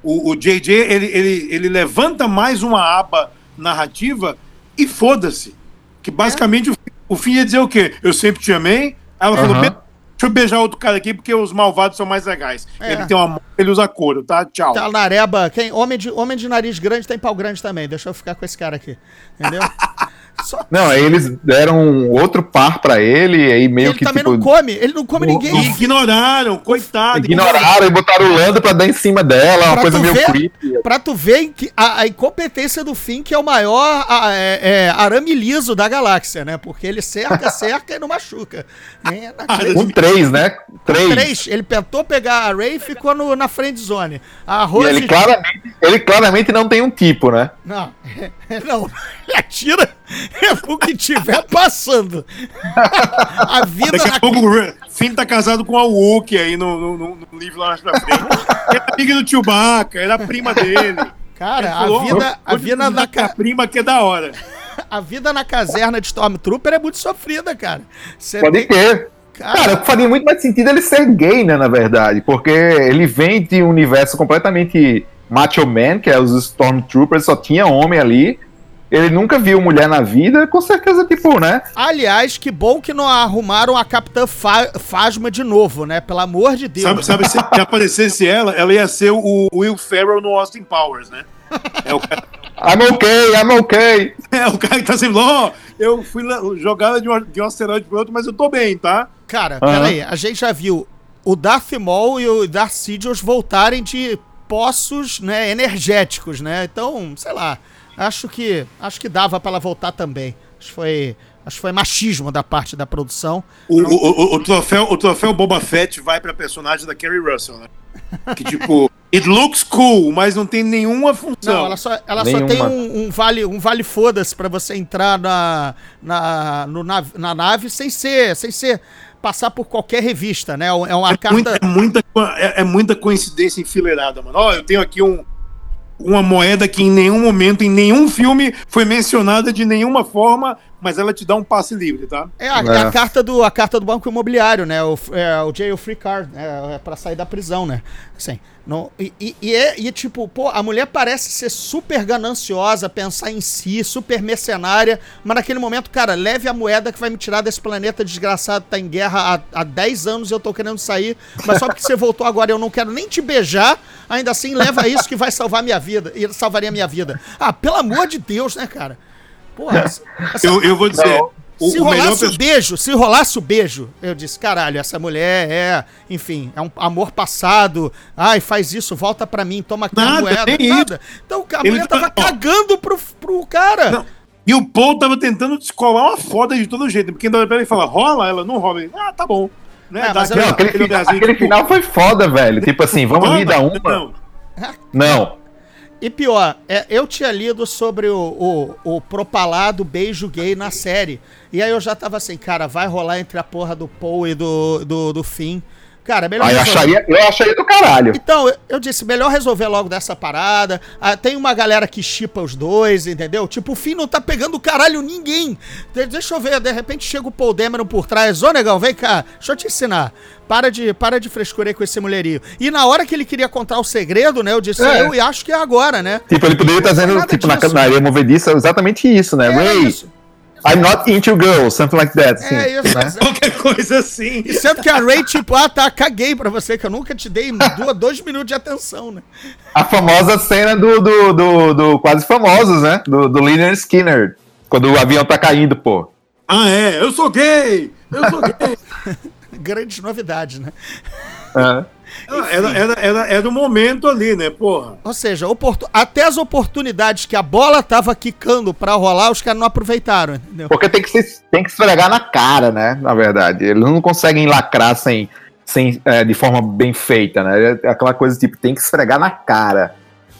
o, o JJ, ele, ele, ele levanta mais uma aba narrativa e foda-se. Que basicamente o, o fim ia dizer o quê? Eu sempre te amei. Aí ela falou. "Be- deixa eu beijar outro cara aqui porque os malvados são mais legais. É. Ele tem uma mão, ele usa couro, tá? Tchau. Tá nareba. Quem, homem, de, homem de nariz grande tem pau grande também. Deixa eu ficar com esse cara aqui. Entendeu? Só- Não, aí eles deram um outro par pra ele, e aí meio ele que também tipo. não come. Ele não come o- ninguém. E ignoraram, coitado. Ignoraram e botaram o Lando pra dar em cima dela, uma Pra coisa tu meio ver- creepy. Pra tu ver que a, a incompetência do Finn, que é o maior a- é, é, arame liso da galáxia, né? Porque ele cerca, cerca e não machuca. Nem é naquele- Um três, né? Três. Três. Ele tentou pegar a Ray e ficou no, na friend zone. A E Rose... ele claramente, ele claramente não tem um tipo, né? Não, não. Ele atira o que tiver passando. A vida Daqui na a pouco o Finn tá casado com a Wookie aí no, no, no- no livro lá pra frente. Era amiga do Chewbacca, era a prima dele. Cara, Ele a falou, vida, a "Vou vida na, ca- prima que é da hora. a vida na caserna de Stormtrooper é muito sofrida, cara. Você Pode tem- ter. Cara, faria muito mais sentido ele ser gay, né, na verdade, porque ele vem de um universo completamente macho man, que é os Stormtroopers, só tinha homem ali. Ele nunca viu mulher na vida, com certeza, tipo, né? Aliás, que bom que não arrumaram a Capitã Fa Fasma de novo, né? Pelo amor de Deus. Sabe, sabe se, se aparecesse ela, ela ia ser o Will Ferrell no Austin Powers, né? É o cara, I'm okay, I'm okay. é o cara que tá sempre, ó, eu fui jogada de um, de um asteroide pro outro, mas eu tô bem, tá? Cara, Aham. peraí, a gente já viu o Darth Maul e o Darth Sidious voltarem de poços, né, energéticos, né? Então, sei lá, acho que acho que dava pra ela voltar também. Acho que foi, acho que foi machismo da parte da produção. O, o, o, o troféu, o troféu Boba Fett vai pra personagem da Kerry Russell, né? Que tipo, it looks cool, mas não tem nenhuma função. Não, ela só, ela só Nenhuma. tem um, um vale, um vale foda-se pra você entrar na, na, no nav- na nave sem ser, sem ser passar por qualquer revista, né? É uma É muita, carta. é, muita, é, é muita coincidência enfileirada, mano. Ó, eu tenho aqui um, uma moeda que em nenhum momento, em nenhum filme, foi mencionada de nenhuma forma, mas ela te dá um passe livre, tá? É a, É. a carta do a carta do banco imobiliário, né? O, é, o jail free card, é, é para sair da prisão, né? Assim, não, e, e, e é e, tipo, pô, a mulher parece ser super gananciosa, pensar em si, super mercenária, mas naquele momento, cara, leve a moeda que vai me tirar desse planeta desgraçado, tá em guerra há, há 10 anos e eu tô querendo sair, mas só porque você voltou agora eu não quero nem te beijar, ainda assim leva isso que vai salvar minha vida, e salvaria minha vida. Ah, pelo amor de Deus, né, cara? Porra, essa- Eu, eu vou dizer, Não. o, se o melhor rolasse o perso- beijo, se rolasse o beijo, eu disse, caralho, essa mulher é, enfim, é um amor passado. Ai, faz isso, volta pra mim, toma aqui a Nada, moeda. nem Nada. Então a Ele mulher tava ó. cagando pro, pro cara. Não. E o Paul tava tentando descolar uma foda de todo jeito, porque ainda ele fala, rola? Ela não rola. Ele, ah, tá bom. Né? É, aquele- Não, aquele, aquele final, olharzinho, aquele tipo, final foi foda, velho. Tipo assim, vamos me dar uma. Não. Não. E pior, é, eu tinha lido sobre o, o, o propalado beijo gay na série. E aí eu já tava assim, cara, vai rolar entre a porra do Paul e do, do, do Finn. Cara, é melhor Aí eu acharia, eu acharia do caralho. Então, eu- disse, melhor resolver logo dessa parada. Ah, tem uma galera que chipa os dois, entendeu? Tipo, o Finn não tá pegando caralho ninguém. De- deixa eu ver, de repente chega o Paul Dameron por trás. Ô, negão, vem cá, deixa eu te ensinar. Para de, para de frescura aí com esse mulherio. E na hora que ele queria contar o segredo, né, eu disse, É. eu acho que é agora, né? Tipo, ele poderia estar dizendo, Nada tipo, na, disso. na areia movediça, exatamente isso, né? É Ray, isso. I'm not into girls, something like that. Assim, É isso. né? Qualquer coisa assim. E sendo que a Ray, tipo, ah, tá, caguei pra você, que eu nunca te dei duas, dois minutos de atenção, né? A famosa cena do, do, do, do Quase Famosos, né? Do, do Leonard Skinner. Quando o avião tá caindo, pô. Ah, é, eu sou gay! Eu sou gay! Grandes novidades, né? É. Ah, era, era, era, era o momento ali, né, porra? Ou seja, até as oportunidades que a bola tava quicando pra rolar, os caras não aproveitaram, entendeu? Porque tem que, se, tem que esfregar na cara, né? Na verdade. Eles não conseguem lacrar sem, sem, é, de forma bem feita, né? É aquela coisa tipo, tem que esfregar na cara.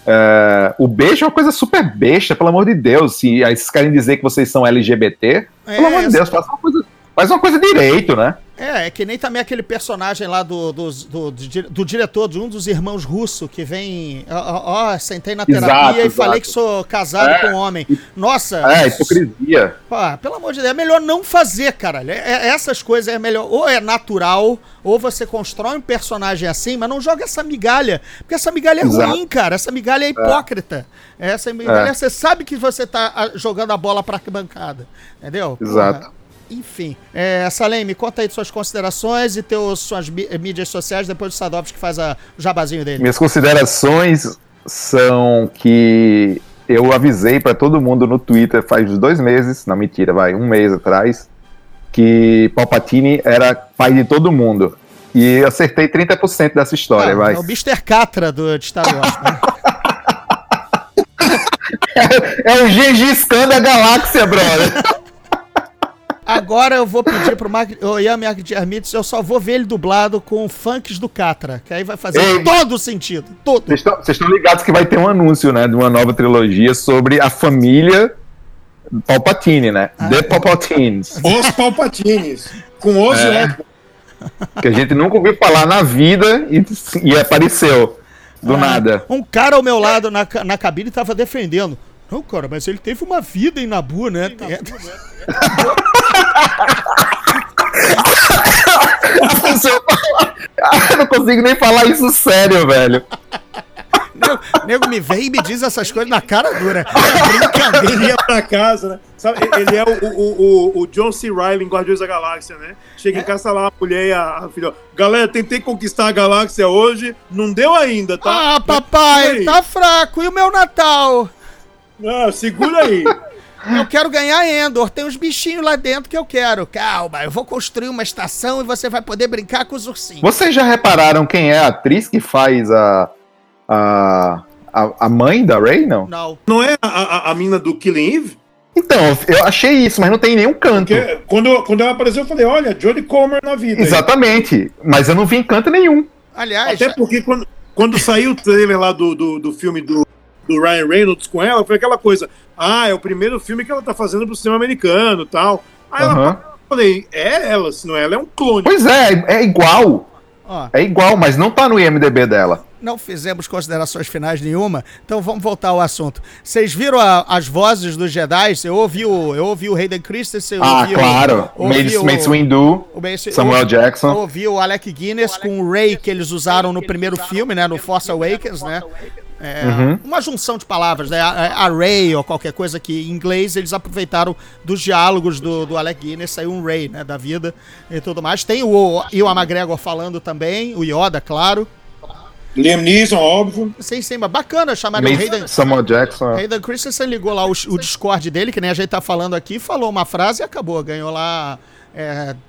É, o beijo é uma coisa super besta, pelo amor de Deus. Se aí vocês querem dizer que vocês são LGBT, pelo É, amor de Deus, faça uma coisa, Faz uma coisa direito, né? É, é que nem também aquele personagem lá do, do, do, do, diretor, de um dos irmãos russo, que vem. Ó, ó, sentei na terapia Exato, e exato. falei que sou casado É. com um homem. Nossa. É, hipocrisia. Pô, pelo amor de Deus, é melhor não fazer, caralho. É- é- essas coisas é melhor. Ou é natural, ou você constrói um personagem assim, mas não joga essa migalha. Porque essa migalha é Exato. ruim, cara. Essa migalha é hipócrita. Essa migalha, É. você sabe que você tá ah, jogando a bola pra arquibancada. Entendeu? Exato. Porra. Enfim. É, Salem, me conta aí de suas considerações e teus, suas mí- mídias sociais, depois do Sadovski que faz a, o jabazinho dele. Minhas considerações são que eu avisei pra todo mundo no Twitter faz dois meses, não mentira, vai, um mês atrás, que Palpatine era pai de todo mundo. E acertei 30% dessa história, vai. é o Mr. Catra do, de Star Wars. né? É o Gengis Khan da galáxia, brother. Agora eu vou pedir pro Mark, o Ian Armitz, eu só vou ver ele dublado com funks do Catra, que aí vai fazer Ei. todo sentido. Todo. Vocês estão- ligados que vai ter um anúncio, né, de uma nova trilogia sobre a família Palpatine, né? Ah. The Palpatines. Os Palpatines. Com os É. Osborne. Que a gente nunca ouviu falar na vida e, e apareceu. Do Ah, nada. Um cara ao meu lado na, na cabine tava defendendo. Não, cara, mas ele teve uma vida em Nabu, né? É, Eu não consigo nem falar isso sério, velho. nego, nego me vem e me diz essas coisas na cara dura. É brincadeira. Ele ia pra casa, né? Sabe, ele é o, o, o, o John C. Riley em Guardiões da Galáxia, né? Chega em casa, tá lá a mulher e a, a filha. Galera, tentei conquistar a galáxia hoje, não deu ainda, tá? Ah, papai, tá fraco. E o meu Natal? Ah, segura aí. Eu quero ganhar Endor. Tem uns bichinhos lá dentro que eu quero. Calma, eu vou construir uma estação e você vai poder brincar com os ursinhos. Vocês já repararam quem é a atriz que faz a. a, a, a mãe da Rey, não? Não. Não é a, a, a mina do Killing Eve? Então, eu achei isso, mas não tem nenhum canto. Porque quando, quando ela apareceu, eu falei, olha, Jodie Comer na vida. Exatamente. Mas eu não vi em canto nenhum. Aliás, Até porque quando, quando saiu o trailer lá do, do, do filme do, do Ryan Reynolds com ela, foi aquela coisa, ah, é o primeiro filme que ela tá fazendo pro cinema americano e tal. Aí ela, Aham. eu falei, é ela, se não é ela, é um clone. Pois é, é igual. ó, É igual, mas não tá no IMDB dela. não fizemos considerações finais nenhuma, então vamos voltar ao assunto. Vocês viram a- as vozes dos Jedi? Eu ouvi o, eu ouvi o Hayden Christensen, eu Ah, ouvi claro. o, ouvi Mace, o- Mace Windu, o Mace- Samuel eu- Jackson. Eu ouvi o Alec Guinness com o Ray que eles usaram no primeiro filme, né? No Force Awakens, né? É, Uhum. Uma junção de palavras, né? A, a Ray ou qualquer coisa que em inglês eles aproveitaram dos diálogos do, do Alec Guinness, saiu um Ray, né? Da vida e tudo mais. Tem o Iwan McGregor falando também, o Yoda, claro. Liam Neeson, óbvio. Sim, sim, mas bacana chamar o Hayden. Samuel Jackson. Hayden Christensen ligou lá o, o Discord dele, que nem a gente tá falando aqui, falou uma frase e acabou. Ganhou lá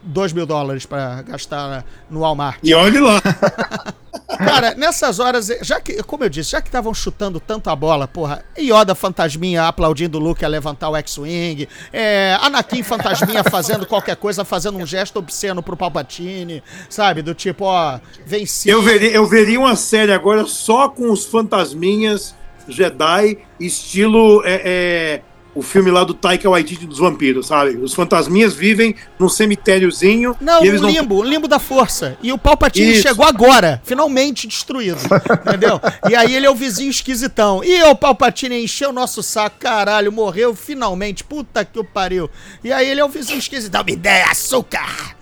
2 mil dólares pra gastar no Walmart. E olhe lá. Cara, nessas horas, já que, como eu disse, já que estavam chutando tanto a bola, porra, Yoda Fantasminha aplaudindo o Luke a levantar o X-Wing, é, Anakin Fantasminha fazendo qualquer coisa, fazendo um gesto obsceno pro Palpatine, sabe? Do tipo, ó, venci. Eu veria, eu veria uma série agora só com os fantasminhas Jedi, estilo é, é, o filme lá do Taika Waititi dos vampiros, sabe? Os fantasminhas vivem num cemitériozinho Não, um não limbo, um limbo da força. E o Palpatine Isso. chegou agora, finalmente destruído. entendeu? E aí ele é o vizinho esquisitão. E o Palpatine encheu o nosso saco, caralho, morreu finalmente. Puta que o pariu. E aí ele é o vizinho esquisitão. Me dê açúcar!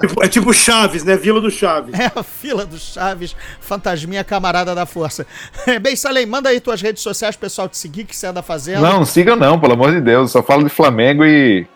Tipo- É tipo Chaves, né? Vila do Chaves. É a fila do Chaves, fantasminha camarada da força. Bem, Salem, manda aí tuas redes sociais, pessoal te seguir, que você anda fazendo. Não, não siga não, pelo amor de Deus. Eu só falo de Flamengo e,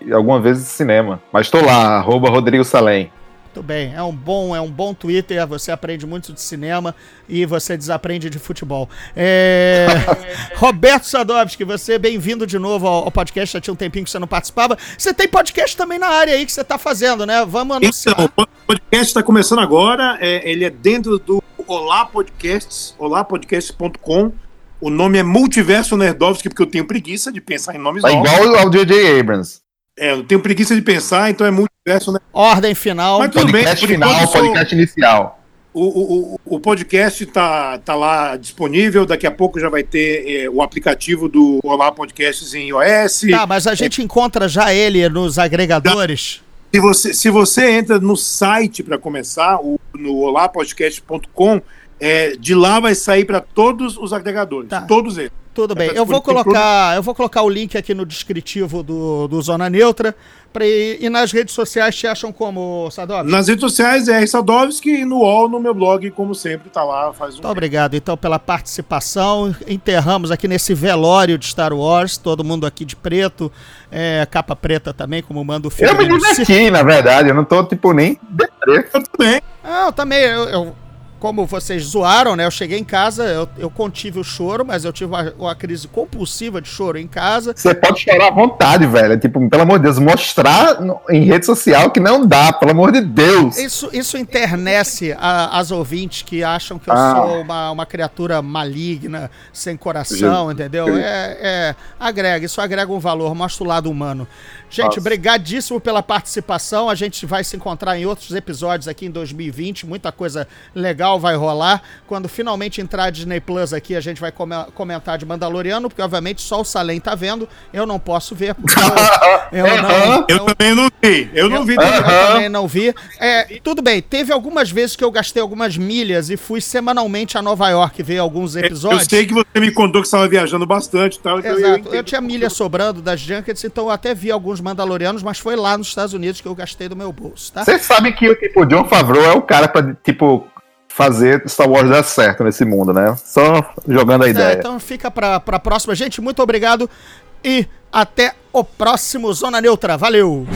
e alguma vez de cinema. Mas tô lá, arroba Rodrigo Salem. Muito bem, é um bom, é um bom Twitter, você aprende muito de cinema e você desaprende de futebol. É... Roberto Sadovski, você bem-vindo de novo ao, ao podcast, já tinha um tempinho que você não participava. Você tem podcast também na área aí que você tá fazendo, né? Vamos anunciar. Então, o podcast está começando agora. é, ele é dentro do Olá Podcasts, olapodcasts.com. O nome é Multiverso Nerdovski, porque eu tenho preguiça de pensar em nomes Tá novos. igual ao J.J. Abrams. É, eu tenho preguiça de pensar, então é Multiverso Nerdovski. Ordem final. Mas tudo bem, Podcast por final, sou- podcast inicial. O, o, o podcast tá, tá lá disponível. Daqui a pouco já vai ter é, o aplicativo do Olá Podcasts em iOS. Tá, mas a gente encontra já ele nos agregadores. Se você, se você entra no site para começar, o, no olapodcast.com, é, de lá vai sair para todos os agregadores. Tá. Todos eles. Tudo bem. Essa Eu vou colocar, eu vou colocar o link aqui no descritivo do, do Zona Neutra. Pra, ir- e nas redes sociais te acham como, Sadov? Nas redes sociais é R. Sadovski e no UOL, no meu blog, como sempre, tá lá. Faz um Muito obrigado, então, pela participação. Enterramos aqui nesse velório de Star Wars, todo mundo aqui de preto, é, capa preta também, como manda o Eu me filme. diverti, na verdade. Eu não tô, tipo, nem deprê. Eu também. Ah, eu também, eu, eu- como vocês zoaram, né? Eu cheguei em casa, eu, eu contive o choro, mas eu tive uma, uma crise compulsiva de choro em casa. Você pode chorar à vontade, velho. Tipo, pelo amor de Deus, mostrar no- em rede social que não dá, pelo amor de Deus. Isso, isso internece a- as ouvintes que acham que eu Ah. sou uma, uma criatura maligna, sem coração, entendeu? É, é, agrega, isso agrega um valor, mostra o lado humano. Gente, Nossa. brigadíssimo pela participação. A gente vai se encontrar em outros episódios aqui em 2020. Muita coisa legal vai rolar. Quando finalmente entrar a Disney Plus aqui, a gente vai come- comentar de Mandaloriano, porque obviamente só o Salem tá vendo. Eu não posso ver, porque eu, eu não. Eu também não vi. Eu não vi também. Eu também não vi. É, tudo bem, teve algumas vezes que eu gastei algumas milhas e fui semanalmente a Nova York ver alguns Eu episódios. sei que você me contou que você estava viajando bastante e tal. então Exato. Eu, tinha milha sobrando das Junkets, então eu até vi alguns Mandalorianos, mas foi lá nos Estados Unidos que eu gastei do meu bolso, tá? Você sabe que tipo, o John Favreau é o cara pra, tipo, fazer Star Wars dar certo nesse mundo, né? Só jogando a É, ideia. então fica pra, pra próxima. Gente, muito obrigado e até o próximo Zona Neutra. Valeu!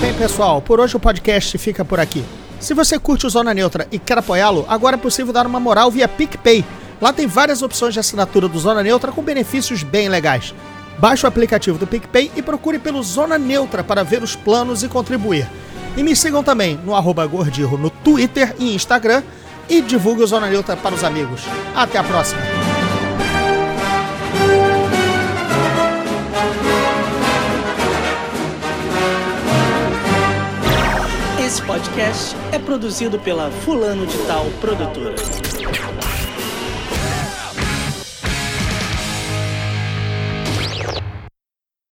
Bem, pessoal, por hoje o podcast fica por aqui. Se você curte o Zona Neutra e quer apoiá-lo, agora é possível dar uma moral via PicPay. Lá tem várias opções de assinatura do Zona Neutra com benefícios bem legais. Baixe o aplicativo do PicPay e procure pelo Zona Neutra para ver os planos e contribuir. E me sigam também no arroba Gordirro no Twitter e Instagram e divulgue o Zona Neutra para os amigos. Até a próxima! Esse podcast é produzido pela Fulano de Tal Produtora.